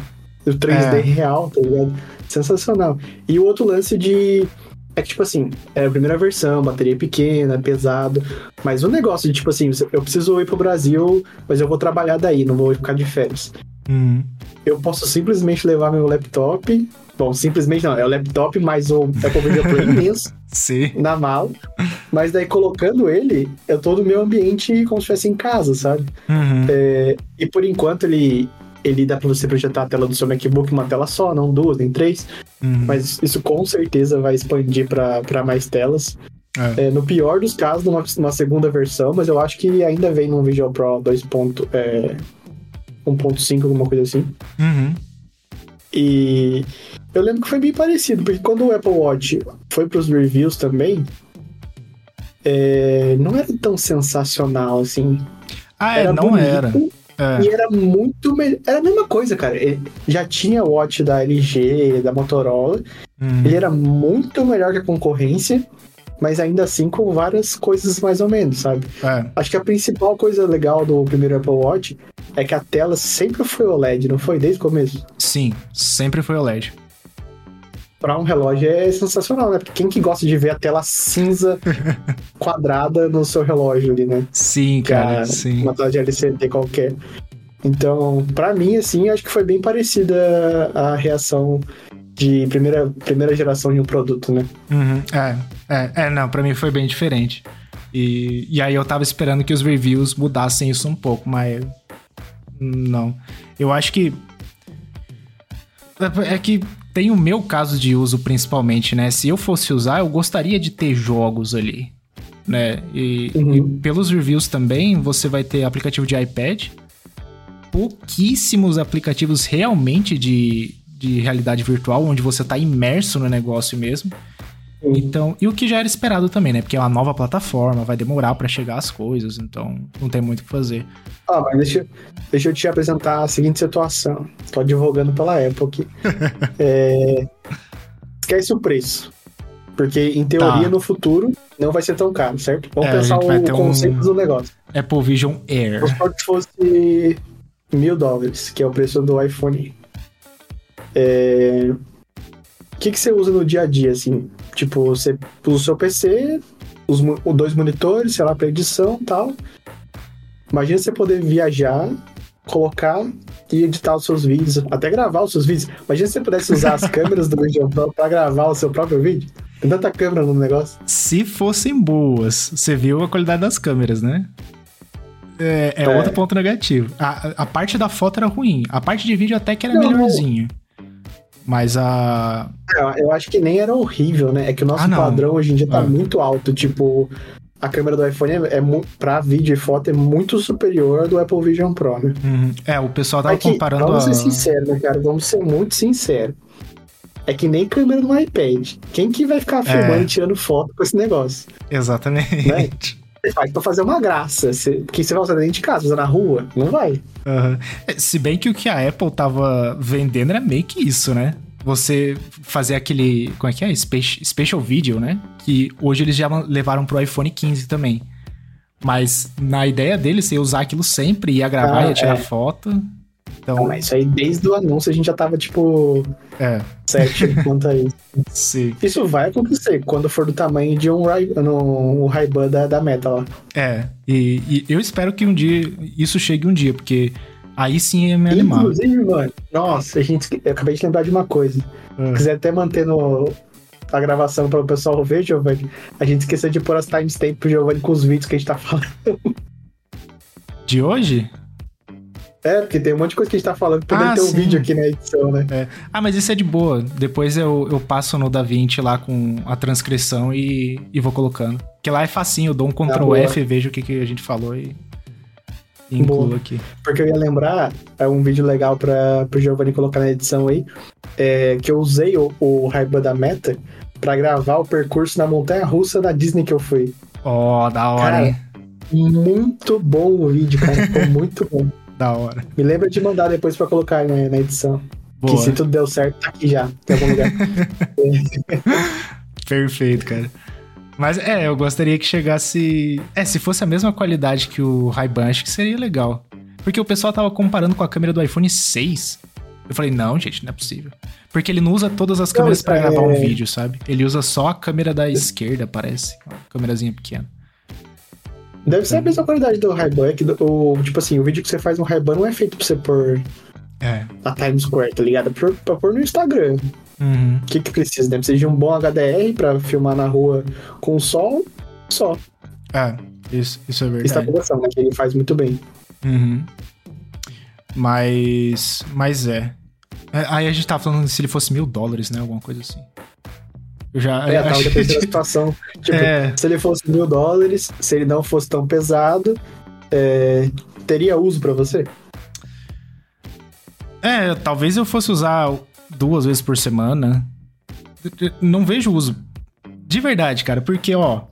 B: o 3D é. real, tá ligado? Sensacional. E o outro lance de. É que, tipo assim, é a primeira versão, bateria pequena, pesado. Mas o negócio de, tipo assim, eu preciso ir pro Brasil, mas eu vou trabalhar daí, não vou ficar de férias.
A: Uhum.
B: Eu posso simplesmente levar meu laptop. Bom, simplesmente não, é o laptop mais o Apple Vision Pro imenso
A: Sim.
B: na mala. Mas daí colocando ele, eu tô no meu ambiente como se estivesse em casa, sabe?
A: Uhum.
B: É, e por enquanto ele, ele dá para você projetar a tela do seu MacBook uma tela só, não duas, nem três.
A: Uhum.
B: Mas isso com certeza vai expandir para mais telas. É. É, no pior dos casos, numa, numa, segunda versão, mas eu acho que ainda vem num Visual Pro 2. É, 1.5, alguma coisa assim.
A: Uhum.
B: E eu lembro que foi bem parecido, porque quando o Apple Watch foi para os reviews também, é, não era tão sensacional assim.
A: Ah, é, era não era.
B: É. E era muito melhor. Era a mesma coisa, cara. Ele já tinha o watch da LG, da Motorola. Uhum. Ele era muito melhor que a concorrência, mas ainda assim com várias coisas mais ou menos, sabe?
A: É.
B: Acho que a principal coisa legal do primeiro Apple Watch é que a tela sempre foi OLED, não foi desde o começo?
A: Sim, sempre foi OLED.
B: Pra um relógio é sensacional, né? Porque quem que gosta de ver a tela cinza quadrada no seu relógio ali, né?
A: Sim, cara, sim.
B: Uma tela de LCD qualquer. Então, para mim, assim, acho que foi bem parecida a reação de primeira, primeira geração de um produto, né?
A: Uhum, é, é, é, não, pra mim foi bem diferente. E, e aí eu tava esperando que os reviews mudassem isso um pouco, mas não. Eu acho que. É que tem o meu caso de uso principalmente, né? Se eu fosse usar, eu gostaria de ter jogos ali, né? E, uhum. e pelos reviews também, você vai ter aplicativo de iPad, pouquíssimos aplicativos realmente de, de realidade virtual, onde você está imerso no negócio mesmo. Então, e o que já era esperado também, né? Porque é uma nova plataforma, vai demorar para chegar as coisas, então não tem muito o que fazer.
B: Ah, mas deixa, deixa eu te apresentar a seguinte situação. Tô advogando pela Apple aqui. é, esquece o preço. Porque, em teoria, tá. no futuro, não vai ser tão caro, certo? Vamos é, pensar o conceito um do negócio.
A: Apple Vision Air.
B: Que fosse mil dólares, que é o preço do iPhone. É... O que, que você usa no dia a dia, assim? Tipo, você usa o seu PC, os dois monitores, sei lá, para edição e tal. Imagina você poder viajar colocar e editar os seus vídeos, até gravar os seus vídeos. Imagina se você pudesse usar as câmeras do Pro pra gravar o seu próprio vídeo. Tem tanta câmera no negócio.
A: Se fossem boas, você viu a qualidade das câmeras, né? É, é, é. outro ponto negativo. A, a parte da foto era ruim. A parte de vídeo até que era Não, melhorzinho. Mas a.
B: Eu acho que nem era horrível, né? É que o nosso ah, padrão hoje em dia tá ah. muito alto. Tipo, a câmera do iPhone é, é para vídeo e foto é muito superior do Apple Vision Pro, né?
A: Uhum. É, o pessoal tava
B: é que,
A: comparando.
B: Vamos a... ser sinceros, né, cara? Vamos ser muito sinceros. É que nem câmera no iPad. Quem que vai ficar filmando é. e tirando foto com esse negócio?
A: Exatamente. Né?
B: Você faz pra fazer uma graça. Porque você vai usar dentro de casa, usar na rua, não vai.
A: Uhum. Se bem que o que a Apple tava vendendo era meio que isso, né? você fazer aquele. Como é que é? Special, special Video, né? Que hoje eles já levaram pro iPhone 15 também. Mas na ideia deles, você ia usar aquilo sempre, ia gravar, ah, ia tirar é. foto. Então... Não,
B: mas isso aí, desde o anúncio, a gente já tava, tipo.
A: É.
B: Certo quanto a isso.
A: Sim.
B: Isso vai acontecer quando for do tamanho de um, no, um Ray-Ban da, da Meta lá.
A: É. E, e, eu espero que um dia isso chegue um dia, porque Aí sim ia me animar.
B: Inclusive, mano, nossa, a gente, eu acabei de lembrar de uma coisa. Hum. Quiser até manter no, a gravação para o pessoal ver, Giovanni, a gente esqueceu de pôr as timestamps pro Giovanni com os vídeos que a gente tá falando.
A: De hoje?
B: É, porque tem um monte de coisa que a gente tá falando que ah, ter um vídeo aqui na edição, né?
A: É. Ah, mas isso é de boa. Depois eu, eu passo no DaVinci lá com a transcrição e, e vou colocando. Porque lá é facinho, eu dou um Ctrl tá F, vejo o que, que a gente falou e incluo aqui.
B: Porque eu ia lembrar, é um vídeo legal para o Giovanni colocar na edição aí, é, que eu usei o, o Raiba da Meta para gravar o percurso na montanha russa da Disney que eu fui.
A: Ó, oh, da hora,
B: cara? Muito bom o vídeo, cara. Ficou muito bom.
A: Da hora.
B: Me lembra de mandar depois para colocar na, na edição. Boa. Que se tudo deu certo, tá aqui já, em algum lugar.
A: Perfeito, cara. Mas é, eu gostaria que chegasse. É, se fosse a mesma qualidade que o Ray-Ban, acho que seria legal. Porque o pessoal tava comparando com a câmera do iPhone 6. Eu falei, não, gente, não é possível. Porque ele não usa todas as câmeras para gravar um é- vídeo, sabe? Ele usa só a câmera da esquerda, parece. Uma câmerazinha pequena.
B: Deve ser a mesma qualidade do Ray-Ban, é que o, tipo assim, o vídeo que você faz no Ray-Ban não é feito pra você pôr
A: é.
B: a Times Square, tá ligado? Pra, pra pôr no Instagram.
A: Uhum.
B: O que, que precisa? Né? Precisa de um bom HDR para filmar na rua com sol, só.
A: É, isso, isso é verdade.
B: Estabilização, né? Que ele faz muito bem.
A: Uhum. Mas. Mas é. é. Aí a gente tava falando se ele fosse mil dólares, né? Alguma coisa assim.
B: Eu já. É, tava dependendo da situação. Tipo, é. se ele fosse mil dólares, se ele não fosse tão pesado, é, teria uso para você?
A: É, talvez eu fosse usar duas vezes por semana. Não vejo uso. De verdade, cara, porque, ó.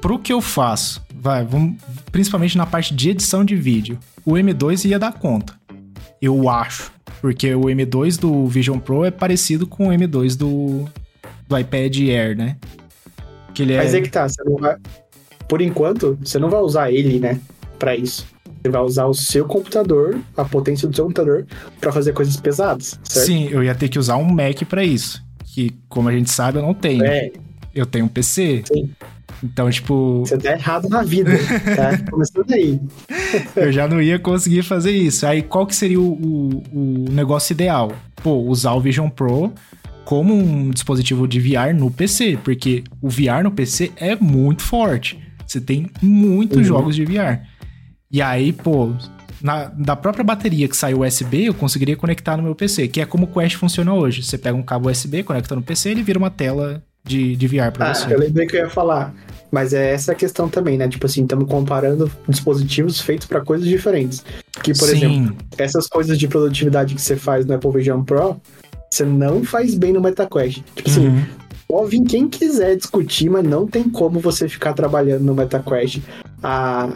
A: Pro que eu faço, vai, vamos, principalmente na parte de edição de vídeo, o M2 ia dar conta. Eu acho. Porque o M2 do Vision Pro é parecido com o M2 do, do iPad Air, né?
B: Que ele é... Mas é que tá, vai. Por enquanto, você não vai usar ele, né? Pra isso. Você vai usar o seu computador, a potência do seu computador, para fazer coisas pesadas, certo?
A: Sim, eu ia ter que usar um Mac para isso. Que, como a gente sabe, eu não tenho. É. Eu tenho um PC. Sim. Então, tipo.
B: Você tá errado na vida, tá? Começando aí.
A: eu já não ia conseguir fazer isso. Aí, qual que seria o, o, o negócio ideal? Pô, usar o Vision Pro como um dispositivo de VR no PC, porque o VR no PC é muito forte. Você tem muitos uhum. jogos de VR. E aí, pô, na, da própria bateria que sai USB, eu conseguiria conectar no meu PC, que é como o Quest funciona hoje. Você pega um cabo USB, conecta no PC, ele vira uma tela de, de VR pra ah, você.
B: Eu lembrei que eu ia falar. Mas é essa a questão também, né? Tipo assim, estamos comparando dispositivos feitos para coisas diferentes. Que, por Sim. exemplo, essas coisas de produtividade que você faz no Apple Vision Pro, você não faz bem no MetaQuest. Tipo assim, uhum. pode vir quem quiser discutir, mas não tem como você ficar trabalhando no MetaQuest a,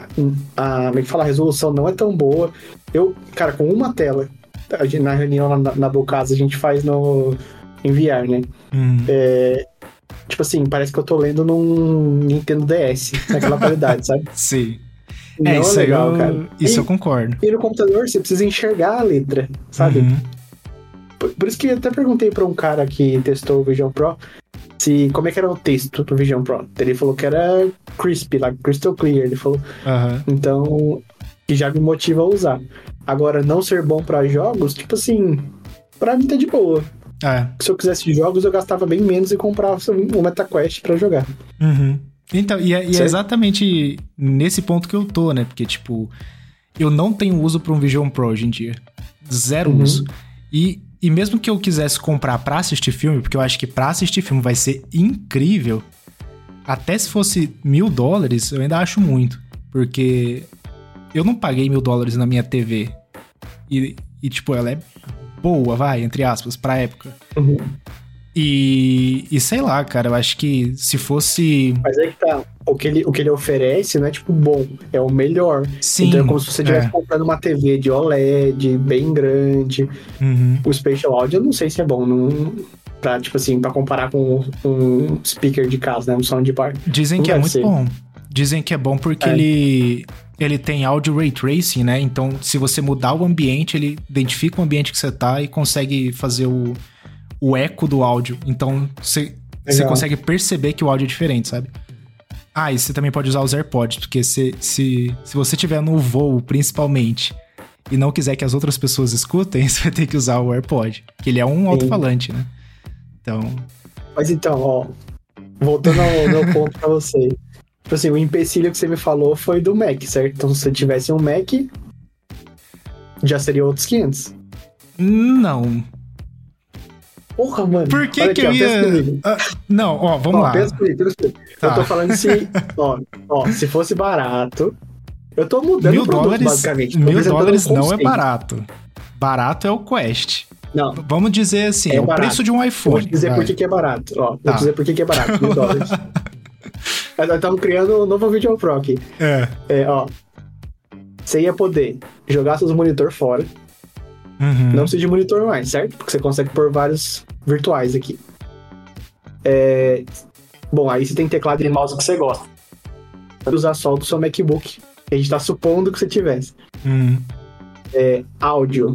B: a, como é que fala, a resolução não é tão boa. Eu, cara, com uma tela, na reunião na, na Bocasa, a gente faz no enviar, né?
A: Hum.
B: É, tipo assim, parece que eu tô lendo num Nintendo DS, naquela qualidade, sabe?
A: Sim. Não é, isso é legal, eu, cara. Isso e, eu concordo.
B: E no computador você precisa enxergar a letra, sabe? Uhum. Por, por, isso que eu até perguntei pra um cara que testou o Vision Pro se como é que era o texto do Vision Pro. Ele falou que era crispy, like crystal clear. Ele falou.
A: Uhum.
B: Então, que já me motiva a usar. Agora, não ser bom para jogos, tipo assim, pra mim tá de boa.
A: É.
B: Se eu quisesse jogos, eu gastava bem menos e comprava um MetaQuest para jogar.
A: Uhum. Então, e é, e é exatamente nesse ponto que eu tô, né? Porque, tipo, eu não tenho uso para um Vision Pro hoje em dia. Zero uhum. uso. E, e mesmo que eu quisesse comprar pra assistir filme, porque eu acho que pra assistir filme vai ser incrível, até se fosse mil dólares, eu ainda acho muito. Porque eu não paguei mil dólares na minha TV. E, e, tipo, ela é boa, vai, entre aspas, pra época.
B: Uhum.
A: E, e sei lá, cara, eu acho que se fosse.
B: Mas aí que tá. O que, ele, o que ele oferece não é tipo bom, é o melhor.
A: Sim.
B: Então é como se você estivesse é. comprando uma TV de OLED bem grande.
A: Uhum.
B: O Spatial Audio eu não sei se é bom. Não, pra, tipo assim, pra comparar com um speaker de casa, né? Um soundbar.
A: Dizem
B: não
A: que é muito
B: ser.
A: bom. Dizem que é bom porque é. ele ele tem áudio ray tracing, né? Então, se você mudar o ambiente, ele identifica o ambiente que você tá e consegue fazer o, o eco do áudio. Então, você, você consegue perceber que o áudio é diferente, sabe? Ah, e você também pode usar os AirPods, porque se, se, se você tiver no voo, principalmente, e não quiser que as outras pessoas escutem, você vai ter que usar o AirPod, que ele é um alto-falante, né? Então...
B: Mas então, ó, voltando ao meu ponto pra você. Tipo assim, o empecilho que você me falou foi do Mac, certo? Então, se você tivesse um Mac, já seria outros 500.
A: Não,
B: Porra, mano.
A: Por que que
B: aqui,
A: eu
B: ó,
A: ia... Ah, não, ó, vamos
B: Ó,
A: lá.
B: pensa comigo, pensa comigo.
A: Tá.
B: Eu tô falando se. Ó, ó, se fosse barato. Eu tô mudando
A: Mil
B: o produto,
A: dólares,
B: basicamente. Tô
A: mil dólares não é barato. Barato é o Quest.
B: Não,
A: Vamos dizer assim,
B: É
A: é o
B: barato.
A: preço de um
B: vou
A: iPhone.
B: te dizer
A: vai.
B: por que que é barato. Ó, vou
A: Tá.
B: te dizer por que que é barato, mil dólares. Nós estamos criando um novo Video Pro aqui.
A: É.
B: É, ó. Você ia poder jogar seus monitor fora.
A: Uhum.
B: Não precisa de monitor mais, certo? Porque você consegue pôr vários virtuais aqui. É... Bom, aí você tem teclado e mouse que você gosta. Pode usar só o do seu MacBook. A gente tá supondo que você tivesse.
A: Uhum.
B: É, áudio.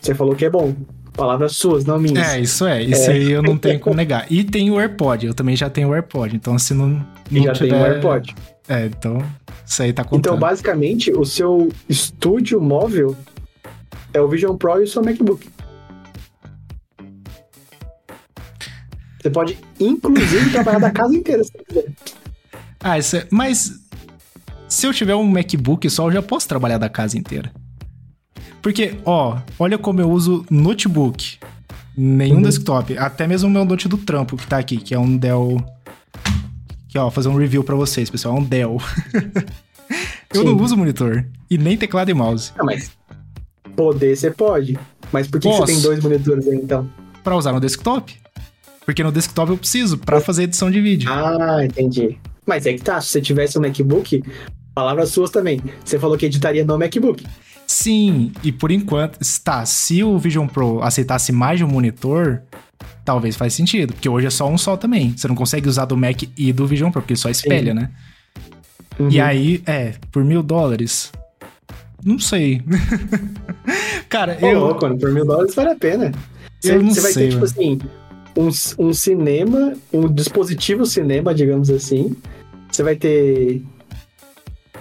B: Você falou que é bom. Palavras suas, não minhas.
A: É, isso é. Isso
B: É.
A: aí eu não tenho como negar. E tem o AirPod. Eu também já tenho o AirPod. Então, se não, não
B: já
A: tiver...
B: tem o AirPod.
A: É, então... Isso aí tá contando.
B: Então, basicamente, o seu estúdio móvel é o Vision Pro e o seu MacBook. Você pode, inclusive, trabalhar da casa inteira se quiser.
A: Ah, isso é... Mas... Se eu tiver um MacBook só, eu já posso trabalhar da casa inteira. Porque, ó, olha como eu uso notebook. Nenhum
B: Uhum.
A: desktop. Até mesmo o meu note do trampo que tá aqui, que é um Dell. Que, ó, vou fazer um review pra vocês, pessoal. É um Dell. eu
B: Sim.
A: não uso monitor. E nem teclado e mouse.
B: Ah, mas poder você pode. Mas por que, que você tem dois monitores aí, então?
A: Pra usar no desktop. Porque no desktop eu preciso pra fazer edição de vídeo.
B: Ah, entendi. Mas é que tá, se você tivesse um MacBook, palavras suas também. Você falou que editaria no MacBook.
A: Sim, e por enquanto, tá, se o Vision Pro aceitasse mais de um monitor, talvez faz sentido, porque hoje é só um só também. Você não consegue usar do Mac e do Vision Pro, porque só espelha, né?
B: Uhum.
A: E aí, é, por mil dólares. Não sei. Cara,
B: Ô,
A: eu.
B: louco, mano, por mil dólares vale a pena. Você,
A: Eu não
B: você vai
A: sei,
B: ter, tipo
A: mano.
B: assim, um, um cinema, um dispositivo cinema, digamos assim. Você vai ter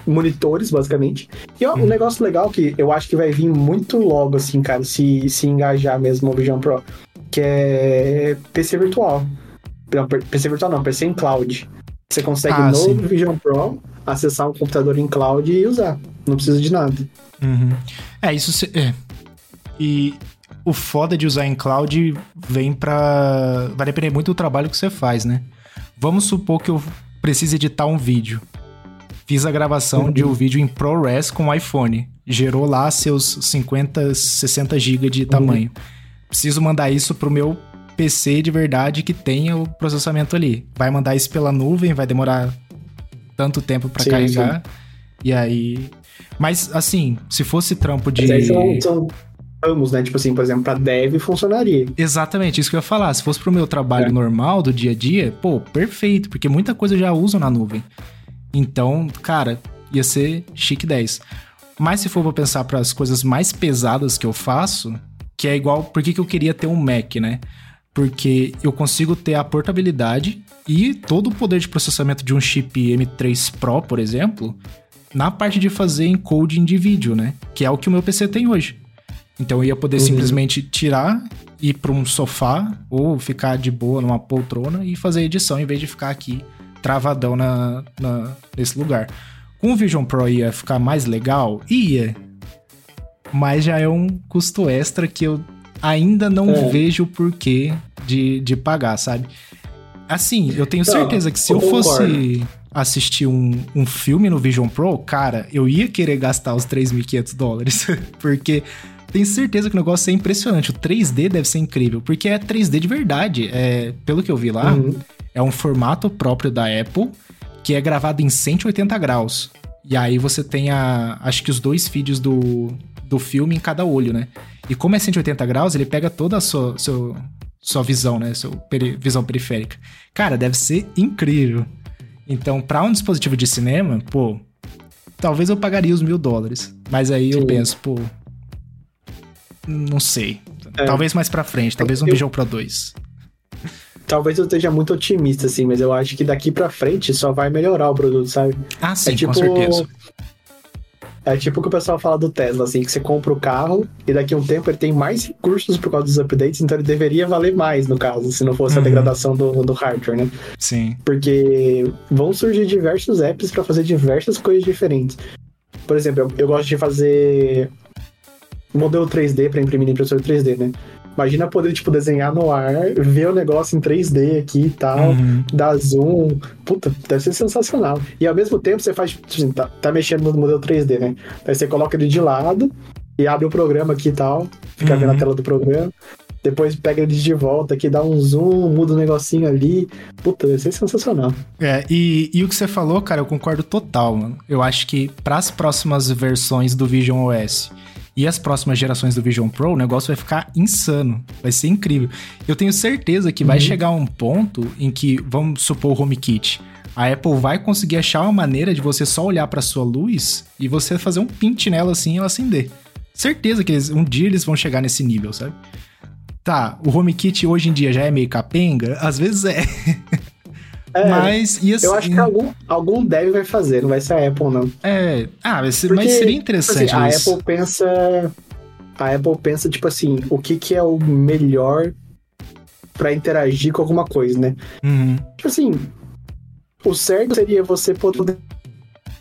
B: monitores, basicamente. E ó, um
A: Hum.
B: negócio legal que eu acho que vai vir muito logo, assim, cara, se, se engajar mesmo o Vision Pro, que é PC virtual. Não, PC virtual não, PC em cloud. Você consegue
A: Ah,
B: no
A: sim.
B: Vision Pro acessar um computador em cloud e usar. Não precisa de nada.
A: Uhum. É, isso. se- É. E o foda de usar em cloud vem pra. Vai depender muito do trabalho que você faz, né? Vamos supor que eu precise editar um vídeo. Fiz a gravação de um vídeo em ProRes com o iPhone. Gerou lá seus 50, 60 GB de tamanho. Preciso mandar isso pro meu PC de verdade que tenha o processamento ali. Vai mandar isso pela nuvem, vai demorar tanto tempo pra
B: Sim,
A: carregar. E aí. Mas, assim, se fosse trampo de.
B: Mas aí são, são ramos, né? Tipo assim, por exemplo, pra dev funcionaria.
A: Exatamente, isso que eu ia falar. Se fosse pro meu trabalho
B: É.
A: normal, do dia a dia, pô, perfeito, porque muita coisa eu já uso na nuvem. Então, cara, ia ser chique 10. Mas se for pra pensar para as coisas mais pesadas que eu faço, que é igual, por que, que eu queria ter um Mac, né? Porque eu consigo ter a portabilidade e todo o poder de processamento de um chip M3 Pro, por exemplo, na parte de fazer encoding de vídeo, né? Que é o que o meu PC tem hoje. Então eu ia poder
B: Uhum.
A: simplesmente tirar, ir para um sofá ou ficar de boa numa poltrona e fazer edição em vez de ficar aqui travadão na, na- nesse lugar. Com o Vision Pro ia ficar mais legal? Ia. Mas já é um custo extra que eu ainda não
B: É.
A: vejo o porquê de, de pagar, sabe? Assim, eu tenho certeza que se eu,
B: concordo.
A: fosse assistir um, um filme no Vision Pro, cara, eu ia querer gastar os 3.500 dólares. porque tenho certeza que o negócio é impressionante. O 3D deve ser incrível, porque é 3D de verdade. É, pelo que eu vi lá,
B: Uhum.
A: É um formato próprio da Apple que é gravado em 180 graus. E aí você tem a, acho que os dois feeds do, do filme em cada olho, né? E como é 180 graus, ele pega toda a sua, seu, sua visão, né? Sua peri- visão periférica. Cara, deve ser incrível. Então, pra um dispositivo de cinema, pô, talvez eu pagaria os mil dólares. Mas aí eu
B: Sim.
A: penso, pô, não sei.
B: É.
A: Talvez mais pra frente, talvez um
B: Eu-
A: Vision Pro 2.
B: Talvez eu esteja muito otimista, assim, mas eu acho que daqui pra frente só vai melhorar o produto, sabe?
A: Ah, sim,
B: é tipo,
A: com certeza.
B: É tipo o que o pessoal fala do Tesla, assim, que você compra o carro e daqui a um tempo ele tem mais recursos por causa dos updates, então ele deveria valer mais, no caso, se não fosse
A: Uhum.
B: a degradação do, do hardware, né?
A: Sim.
B: Porque vão surgir diversos apps pra fazer diversas coisas diferentes. Por exemplo, eu, eu gosto de fazer modelo 3D pra imprimir impressora 3D, né? Imagina poder, tipo, desenhar no ar, ver o negócio em 3D aqui e tal,
A: Uhum.
B: dar zoom. Puta, deve ser sensacional. E ao mesmo tempo você faz, tipo assim, tá, tá mexendo no modelo 3D, né? Aí você coloca ele de lado e abre o programa aqui e tal, fica
A: Uhum.
B: vendo a tela do programa. Depois pega ele de volta aqui, dá um zoom, muda o negocinho ali. Puta, deve ser sensacional.
A: É, e, e o que você falou, cara, eu concordo total, mano. Eu acho que para as próximas versões do Vision OS e as próximas gerações do Vision Pro, o negócio vai ficar insano. Vai ser incrível. Eu tenho certeza que vai
B: Uhum.
A: chegar um ponto em que, vamos supor, o HomeKit. A Apple vai conseguir achar uma maneira de você só olhar para sua luz e você fazer um pint nela assim e ela acender. Certeza que eles- um dia eles vão chegar nesse nível, sabe? Tá, o HomeKit hoje em dia já é meio capenga? Às vezes é.
B: É,
A: Mas, assim...
B: Eu acho que algum, algum dev vai fazer, não vai ser a Apple, não.
A: É, ah, mas,
B: Porque,
A: mas seria
B: Tipo
A: interessante
B: assim, a
A: isso.
B: Apple pensa. A Apple pensa, tipo assim, o que, que é o melhor pra interagir com alguma coisa, né?
A: Uhum.
B: Tipo assim, o certo seria você poder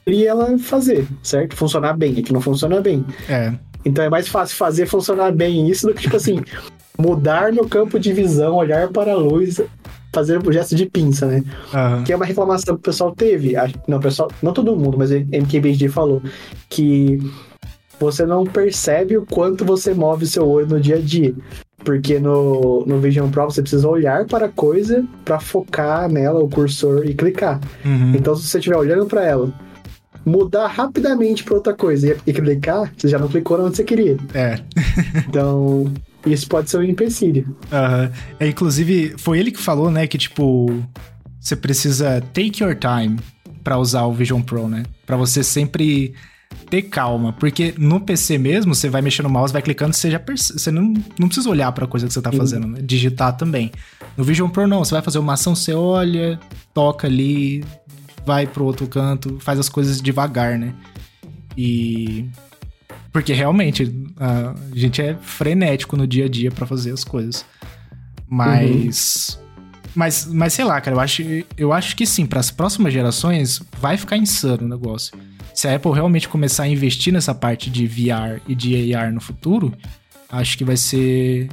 B: e ela fazer, certo? Funcionar bem, é que não funciona bem.
A: É,
B: Então é mais fácil fazer funcionar bem isso do que, tipo assim, mudar no campo de visão, olhar para a luz, fazer o gesto de pinça, né?
A: aham.
B: Que é uma reclamação que o pessoal teve. Não, pessoal, não todo mundo, mas o MKBHD falou que você não percebe o quanto você move seu olho no dia a dia. Porque no, no Vision Pro você precisa olhar para a coisa para focar nela, o cursor, e clicar.
A: Uhum.
B: Então, se você estiver olhando para ela, mudar rapidamente para outra coisa e, e clicar, você já não clicou onde você queria.
A: É.
B: Então, isso pode ser um empecilho.
A: aham. É, inclusive, foi ele que falou, né, que tipo, você precisa take your time pra usar o Vision Pro, né? Pra você sempre ter calma, porque no PC mesmo, você vai mexendo no mouse, vai clicando, você já perce... você não, não precisa olhar pra coisa que você tá fazendo, né? Digitar também. No Vision Pro não, você vai fazer uma ação, você olha, toca ali, vai pro outro canto, faz as coisas devagar, né? E porque realmente a gente é frenético no dia a dia pra fazer as coisas. Mas mas mas sei lá, cara, eu acho eu acho que sim, para as próximas gerações vai ficar insano o negócio. Se a Apple realmente começar a investir nessa parte de VR e de AR no futuro, acho que vai ser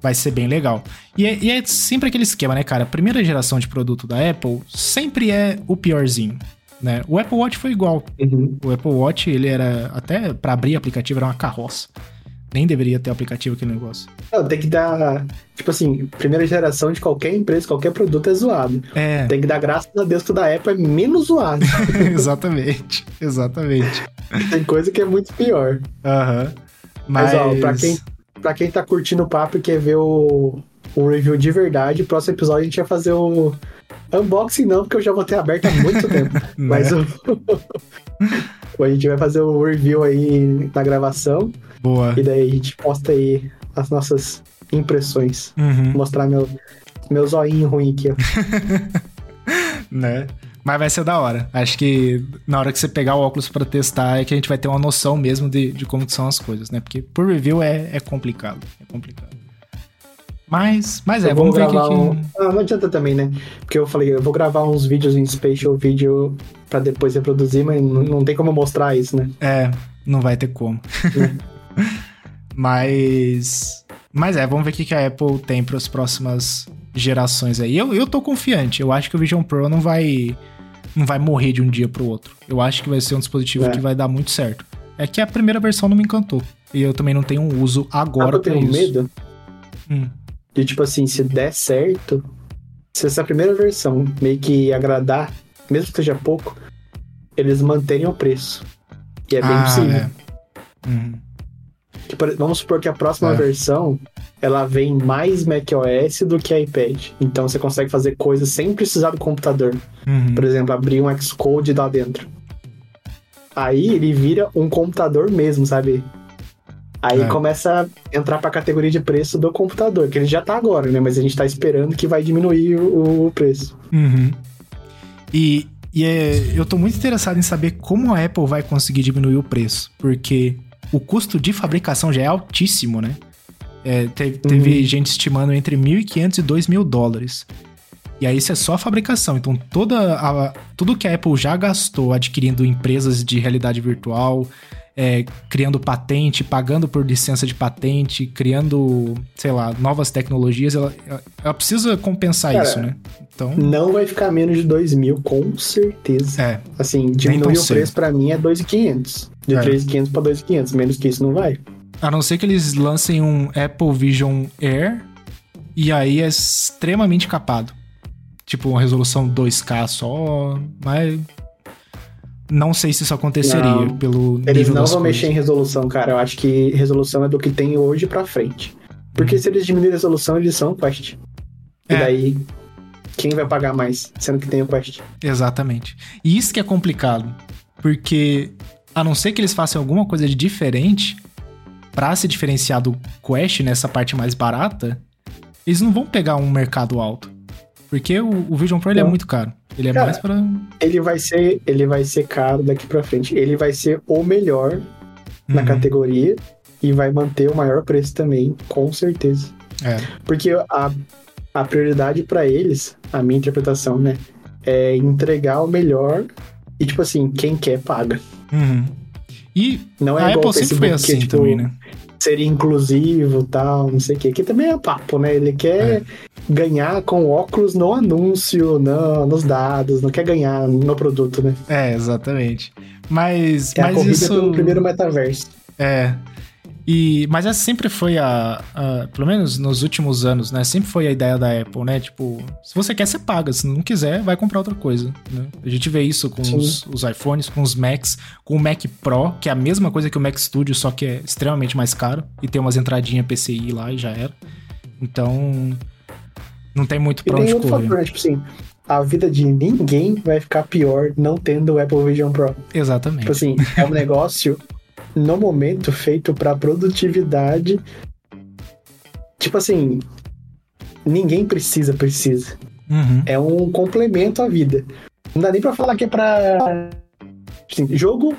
A: vai ser bem legal. E é, e é sempre aquele esquema, né, cara? A primeira geração de produto da Apple sempre é o piorzinho, né? O Apple Watch foi igual.
B: Uhum.
A: O Apple Watch, ele era até para abrir aplicativo era uma carroça. Nem deveria ter aplicativo aquele negócio.
B: Não, tem que dar. Tipo assim, primeira geração de qualquer empresa, qualquer produto é zoado.
A: É,
B: Tem que dar graças a Deus que o da Apple é menos zoado.
A: exatamente. Exatamente.
B: Tem coisa que é muito pior.
A: Aham.
B: Mas,
A: Mas,
B: ó, pra quem, pra quem tá curtindo o papo e quer ver o, o review de verdade, o próximo episódio a gente vai fazer o. Unboxing não, porque eu já vou ter aberto há muito tempo.
A: Né?
B: Mas o. a gente vai fazer o review aí na gravação.
A: Boa.
B: E daí a gente posta aí as nossas impressões. Vou
A: Uhum,
B: mostrar meu, meu zoinho ruim aqui,
A: né? Mas vai ser da hora. Acho que na hora que você pegar o óculos para testar é que a gente vai ter uma noção mesmo de, de como são as coisas, né? Porque por review é, é complicado. É complicado. Mas, mas é, vamos ver aqui. Um...
B: Que... Não, não adianta também, né? Porque eu falei, eu vou gravar uns vídeos em spatial video para depois reproduzir, mas não, não tem como mostrar isso, né?
A: É, não vai ter como. Mas. Mas é, vamos ver o que a Apple tem para as próximas gerações aí. Eu, eu tô confiante. Eu acho que o Vision Pro não vai não vai morrer de um dia pro outro. Eu acho que vai ser um dispositivo é. que vai dar muito certo. É que a primeira versão não me encantou. E eu também não tenho um uso agora ah, para isso. medo
B: hum. De tipo assim, se der certo, se essa primeira versão meio que agradar, mesmo que seja pouco, eles manterem o preço. E é bem ah, possível. É. Uhum. Tipo, vamos supor que a próxima é. versão ela vem mais macOS do que iPad. Então você consegue fazer coisas sem precisar do computador. Uhum. Por exemplo, abrir um Xcode lá dentro. Aí ele vira um computador mesmo, sabe? Aí é. começa a entrar para a categoria de preço do computador, que ele já tá agora, né? Mas a gente tá esperando que vai diminuir o, o preço.
A: Uhum. E, e é, eu tô muito interessado em saber como a Apple vai conseguir diminuir o preço, porque o custo de fabricação já é altíssimo, né? É, teve, teve uhum. gente estimando entre 1.500 e 2.000 dólares. E aí isso é só a fabricação. Então toda a, tudo que a Apple já gastou adquirindo empresas de realidade virtual, é, criando patente, pagando por licença de patente, criando, sei lá, novas tecnologias, ela, ela precisa compensar Cara, isso, né?
B: Então... Não vai ficar menos de 2 mil, com certeza. É. Assim, diminuir o preço para mim é 2.500. De é. 3.500 para 2.500. Menos que isso não vai.
A: A não ser que eles lancem um Apple Vision Air e aí é extremamente capado. Tipo, uma resolução 2K só, mas não sei se isso aconteceria não, pelo
B: Eles não vão coisas. mexer em resolução, cara. Eu acho que resolução é do que tem hoje para frente. Porque hum. se eles diminuírem a resolução, eles são Quest. E é. daí, quem vai pagar mais, sendo que tem o Quest?
A: Exatamente. E isso que é complicado. Porque, a não ser que eles façam alguma coisa de diferente, para se diferenciar do Quest nessa parte mais barata, eles não vão pegar um mercado alto. Porque o, o Vision Pro ele é muito caro. Ele é Cara, mais para
B: ele vai ser ele vai ser caro daqui para frente. Ele vai ser o melhor uhum. na categoria e vai manter o maior preço também, com certeza. É. Porque a, a prioridade para eles, a minha interpretação, né, é entregar o melhor e tipo assim, quem quer paga.
A: Uhum. E não é a Apple sempre foi assim que, tipo, também, né?
B: Seria inclusivo tal, não sei o quê. Que também é papo, né? Ele quer é. Ganhar com óculos no anúncio, no, nos dados, não quer ganhar no produto, né?
A: É, exatamente. Mas,
B: é
A: mas
B: a corrida
A: isso...
B: pelo primeiro metaverso.
A: É. E, mas essa sempre foi a, a, Pelo menos nos últimos anos, né? Sempre foi a ideia da Apple, né? Tipo, se você quer, você paga. Se não quiser, vai comprar outra coisa. Né? A gente vê isso com os, os, iPhones, com os Macs, com o Mac Pro, que é a mesma coisa que o Mac Studio, só que é extremamente mais caro. E tem umas entradinhas PCI lá e já era. Então. Não tem muito pra onde correr. Fator?
B: Tipo assim, a vida de ninguém vai ficar pior não tendo o Apple Vision Pro.
A: Exatamente.
B: Tipo assim, é um negócio no momento feito para produtividade. Tipo assim, ninguém precisa, precisa. Uhum. É um complemento à vida. Não dá nem pra falar que é pra. Assim, jogo,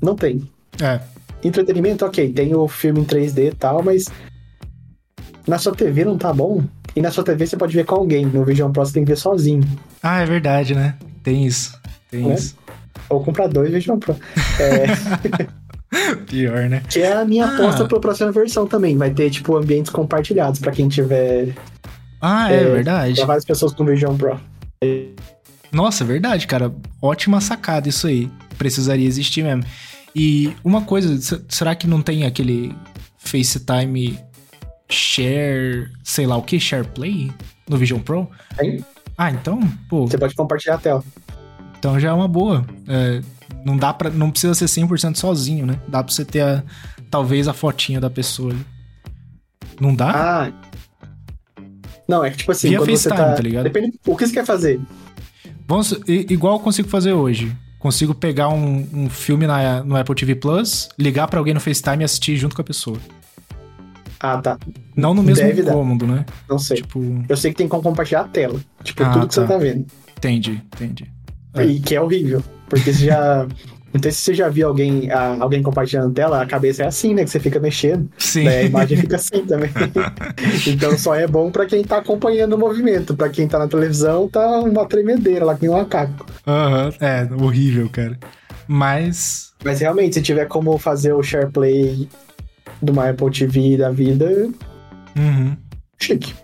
B: não tem.
A: É.
B: Entretenimento, ok, tem o filme em 3D e tal, mas na sua TV não tá bom. E na sua TV você pode ver com alguém. No Vision Pro você tem que ver sozinho.
A: Ah, é verdade, né? Tem isso. Tem né? isso.
B: Ou comprar dois Vision Pro. É.
A: Pior, né?
B: Que é a minha ah. aposta pra próxima versão também. Vai ter, tipo, ambientes compartilhados pra quem tiver.
A: Ah, é, é verdade.
B: Pra várias pessoas com Vision Pro.
A: Nossa, é verdade, cara. Ótima sacada isso aí. Precisaria existir mesmo. E uma coisa, será que não tem aquele FaceTime Share, sei lá o que, Share Play no Vision Pro?
B: Tem.
A: Ah, então, pô.
B: Você pode compartilhar a tela.
A: Então já é uma boa. É, não dá para não precisa ser 100% sozinho, né? Dá pra você ter a, talvez a fotinha da pessoa ali. Não dá?
B: Ah. Não, é que tipo assim,
A: Via quando FaceTime, você tá... tá ligado?
B: Depende o que você quer fazer.
A: Vamos, igual eu consigo fazer hoje. Consigo pegar um, um filme na, no Apple TV Plus, ligar para alguém no FaceTime e assistir junto com a pessoa.
B: Ah, tá.
A: Não no mesmo Deve cômodo, dar. né?
B: Não sei. Tipo... Eu sei que tem como compartilhar a tela. Tipo, ah, tudo que tá. você tá vendo.
A: Entendi, entendi.
B: É. E que é horrível. Porque você já. Não sei se você já viu alguém, alguém compartilhando tela, a cabeça é assim, né? Que você fica mexendo.
A: Sim.
B: Né? A imagem fica assim também. então só é bom para quem tá acompanhando o movimento. para quem tá na televisão, tá uma tremedeira lá, que nem um macaco.
A: Aham, uhum. é, horrível, cara. Mas.
B: Mas realmente, se tiver como fazer o SharePlay de uma Apple TV da vida.
A: Uhum.
B: Chique.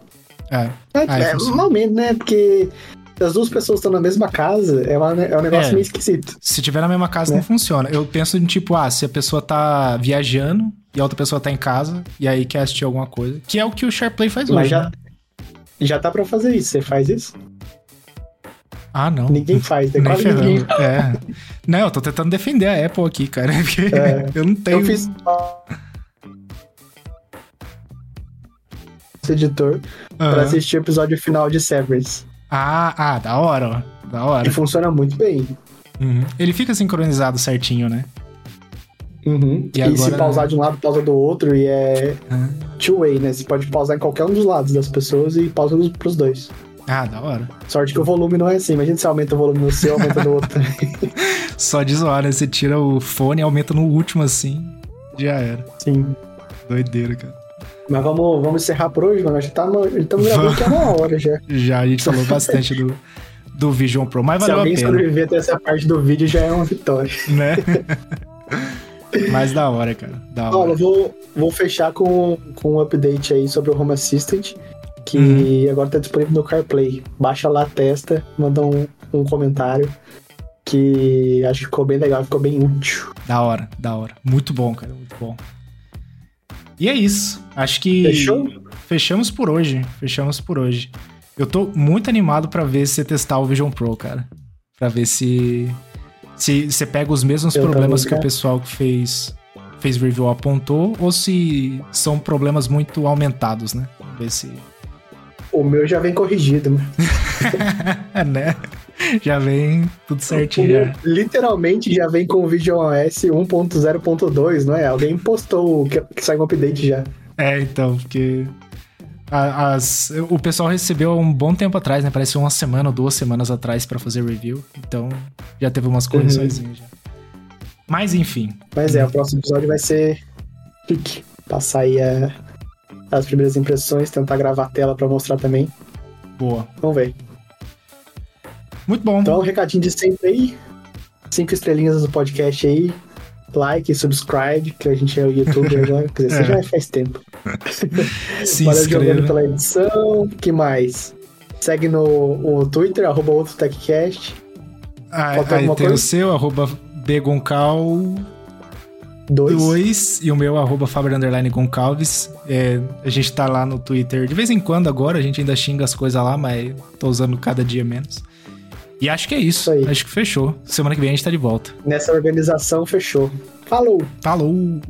A: É.
B: É, é normalmente, né? Porque as duas pessoas estão na mesma casa, é, uma, é um negócio é, meio esquisito.
A: Se tiver na mesma casa, né? não funciona. Eu penso em tipo, ah, se a pessoa tá viajando e a outra pessoa tá em casa, e aí quer assistir alguma coisa. Que é o que o SharePlay faz Mas hoje.
B: Já,
A: né?
B: já tá pra fazer isso. Você faz isso?
A: Ah, não.
B: Ninguém faz, é quase
A: ninguém. É. Não, eu tô tentando defender a Apple aqui, cara. Porque é. eu não tenho.
B: Eu fiz. Editor uhum. pra assistir o episódio final de Severance.
A: Ah, ah, da hora, ó. Da hora.
B: E funciona muito bem.
A: Uhum. Ele fica sincronizado certinho, né?
B: Uhum. E, e agora... se pausar de um lado, pausa do outro, e é uhum. two-way, né? Você pode pausar em qualquer um dos lados das pessoas e pausa pros dois.
A: Ah, da hora.
B: Sorte que o volume não é assim. Imagina se aumenta o volume no seu, aumenta no outro.
A: Só de zoar, né? Você tira o fone e aumenta no último assim, já era.
B: Sim.
A: Doideira, cara.
B: Mas vamos, vamos encerrar por hoje, mano. Já estamos tá, gravando aqui há uma hora já.
A: Já, a gente falou bastante do, do Vision Pro, mas
B: Se
A: valeu a
B: pena. Se alguém sobreviver até essa parte do vídeo, já é uma vitória.
A: Né? mas da hora, cara. Da hora.
B: Olha, eu vou, vou fechar com, com um update aí sobre o Home Assistant, que uhum. agora tá disponível no CarPlay. Baixa lá, testa, manda um, um comentário que acho que ficou bem legal, ficou bem útil.
A: Da hora, da hora. Muito bom, cara, muito bom. E é isso. Acho que.
B: Fechou?
A: Fechamos por hoje. Fechamos por hoje. Eu tô muito animado para ver você testar o Vision Pro, cara. Pra ver se. Se você pega os mesmos Eu problemas que o pessoal que fez, fez review apontou, ou se são problemas muito aumentados, né? Ver se.
B: O meu já vem corrigido, né?
A: né? já vem tudo certinho.
B: Literalmente já vem com o Vision OS 1.0.2, não é? Alguém postou que, que sai um update já.
A: É, então, porque as, o pessoal recebeu um bom tempo atrás, né? Parece uma semana ou duas semanas atrás para fazer review. Então já teve umas correções uhum. já. Mas enfim.
B: Mas é, o próximo episódio vai ser pique. Passar aí a, as primeiras impressões, tentar gravar a tela para mostrar também.
A: Boa.
B: Vamos ver.
A: Muito bom.
B: Então, um recadinho de sempre aí. Cinco estrelinhas no podcast aí. Like, subscribe, que a gente é o youtuber agora. Quer dizer, é. você já faz tempo.
A: Se
B: Valeu,
A: inscreva.
B: pela edição. que mais? Segue no o Twitter, arroba outro TechCast.
A: Ah, aí tem coisa? o seu, arroba Begoncal... 2 e o meu arroba Underline Goncalves. É, a gente tá lá no Twitter de vez em quando agora, a gente ainda xinga as coisas lá, mas tô usando cada dia menos. E acho que é isso. isso acho que fechou. Semana que vem a gente tá de volta.
B: Nessa organização, fechou. Falou!
A: Falou!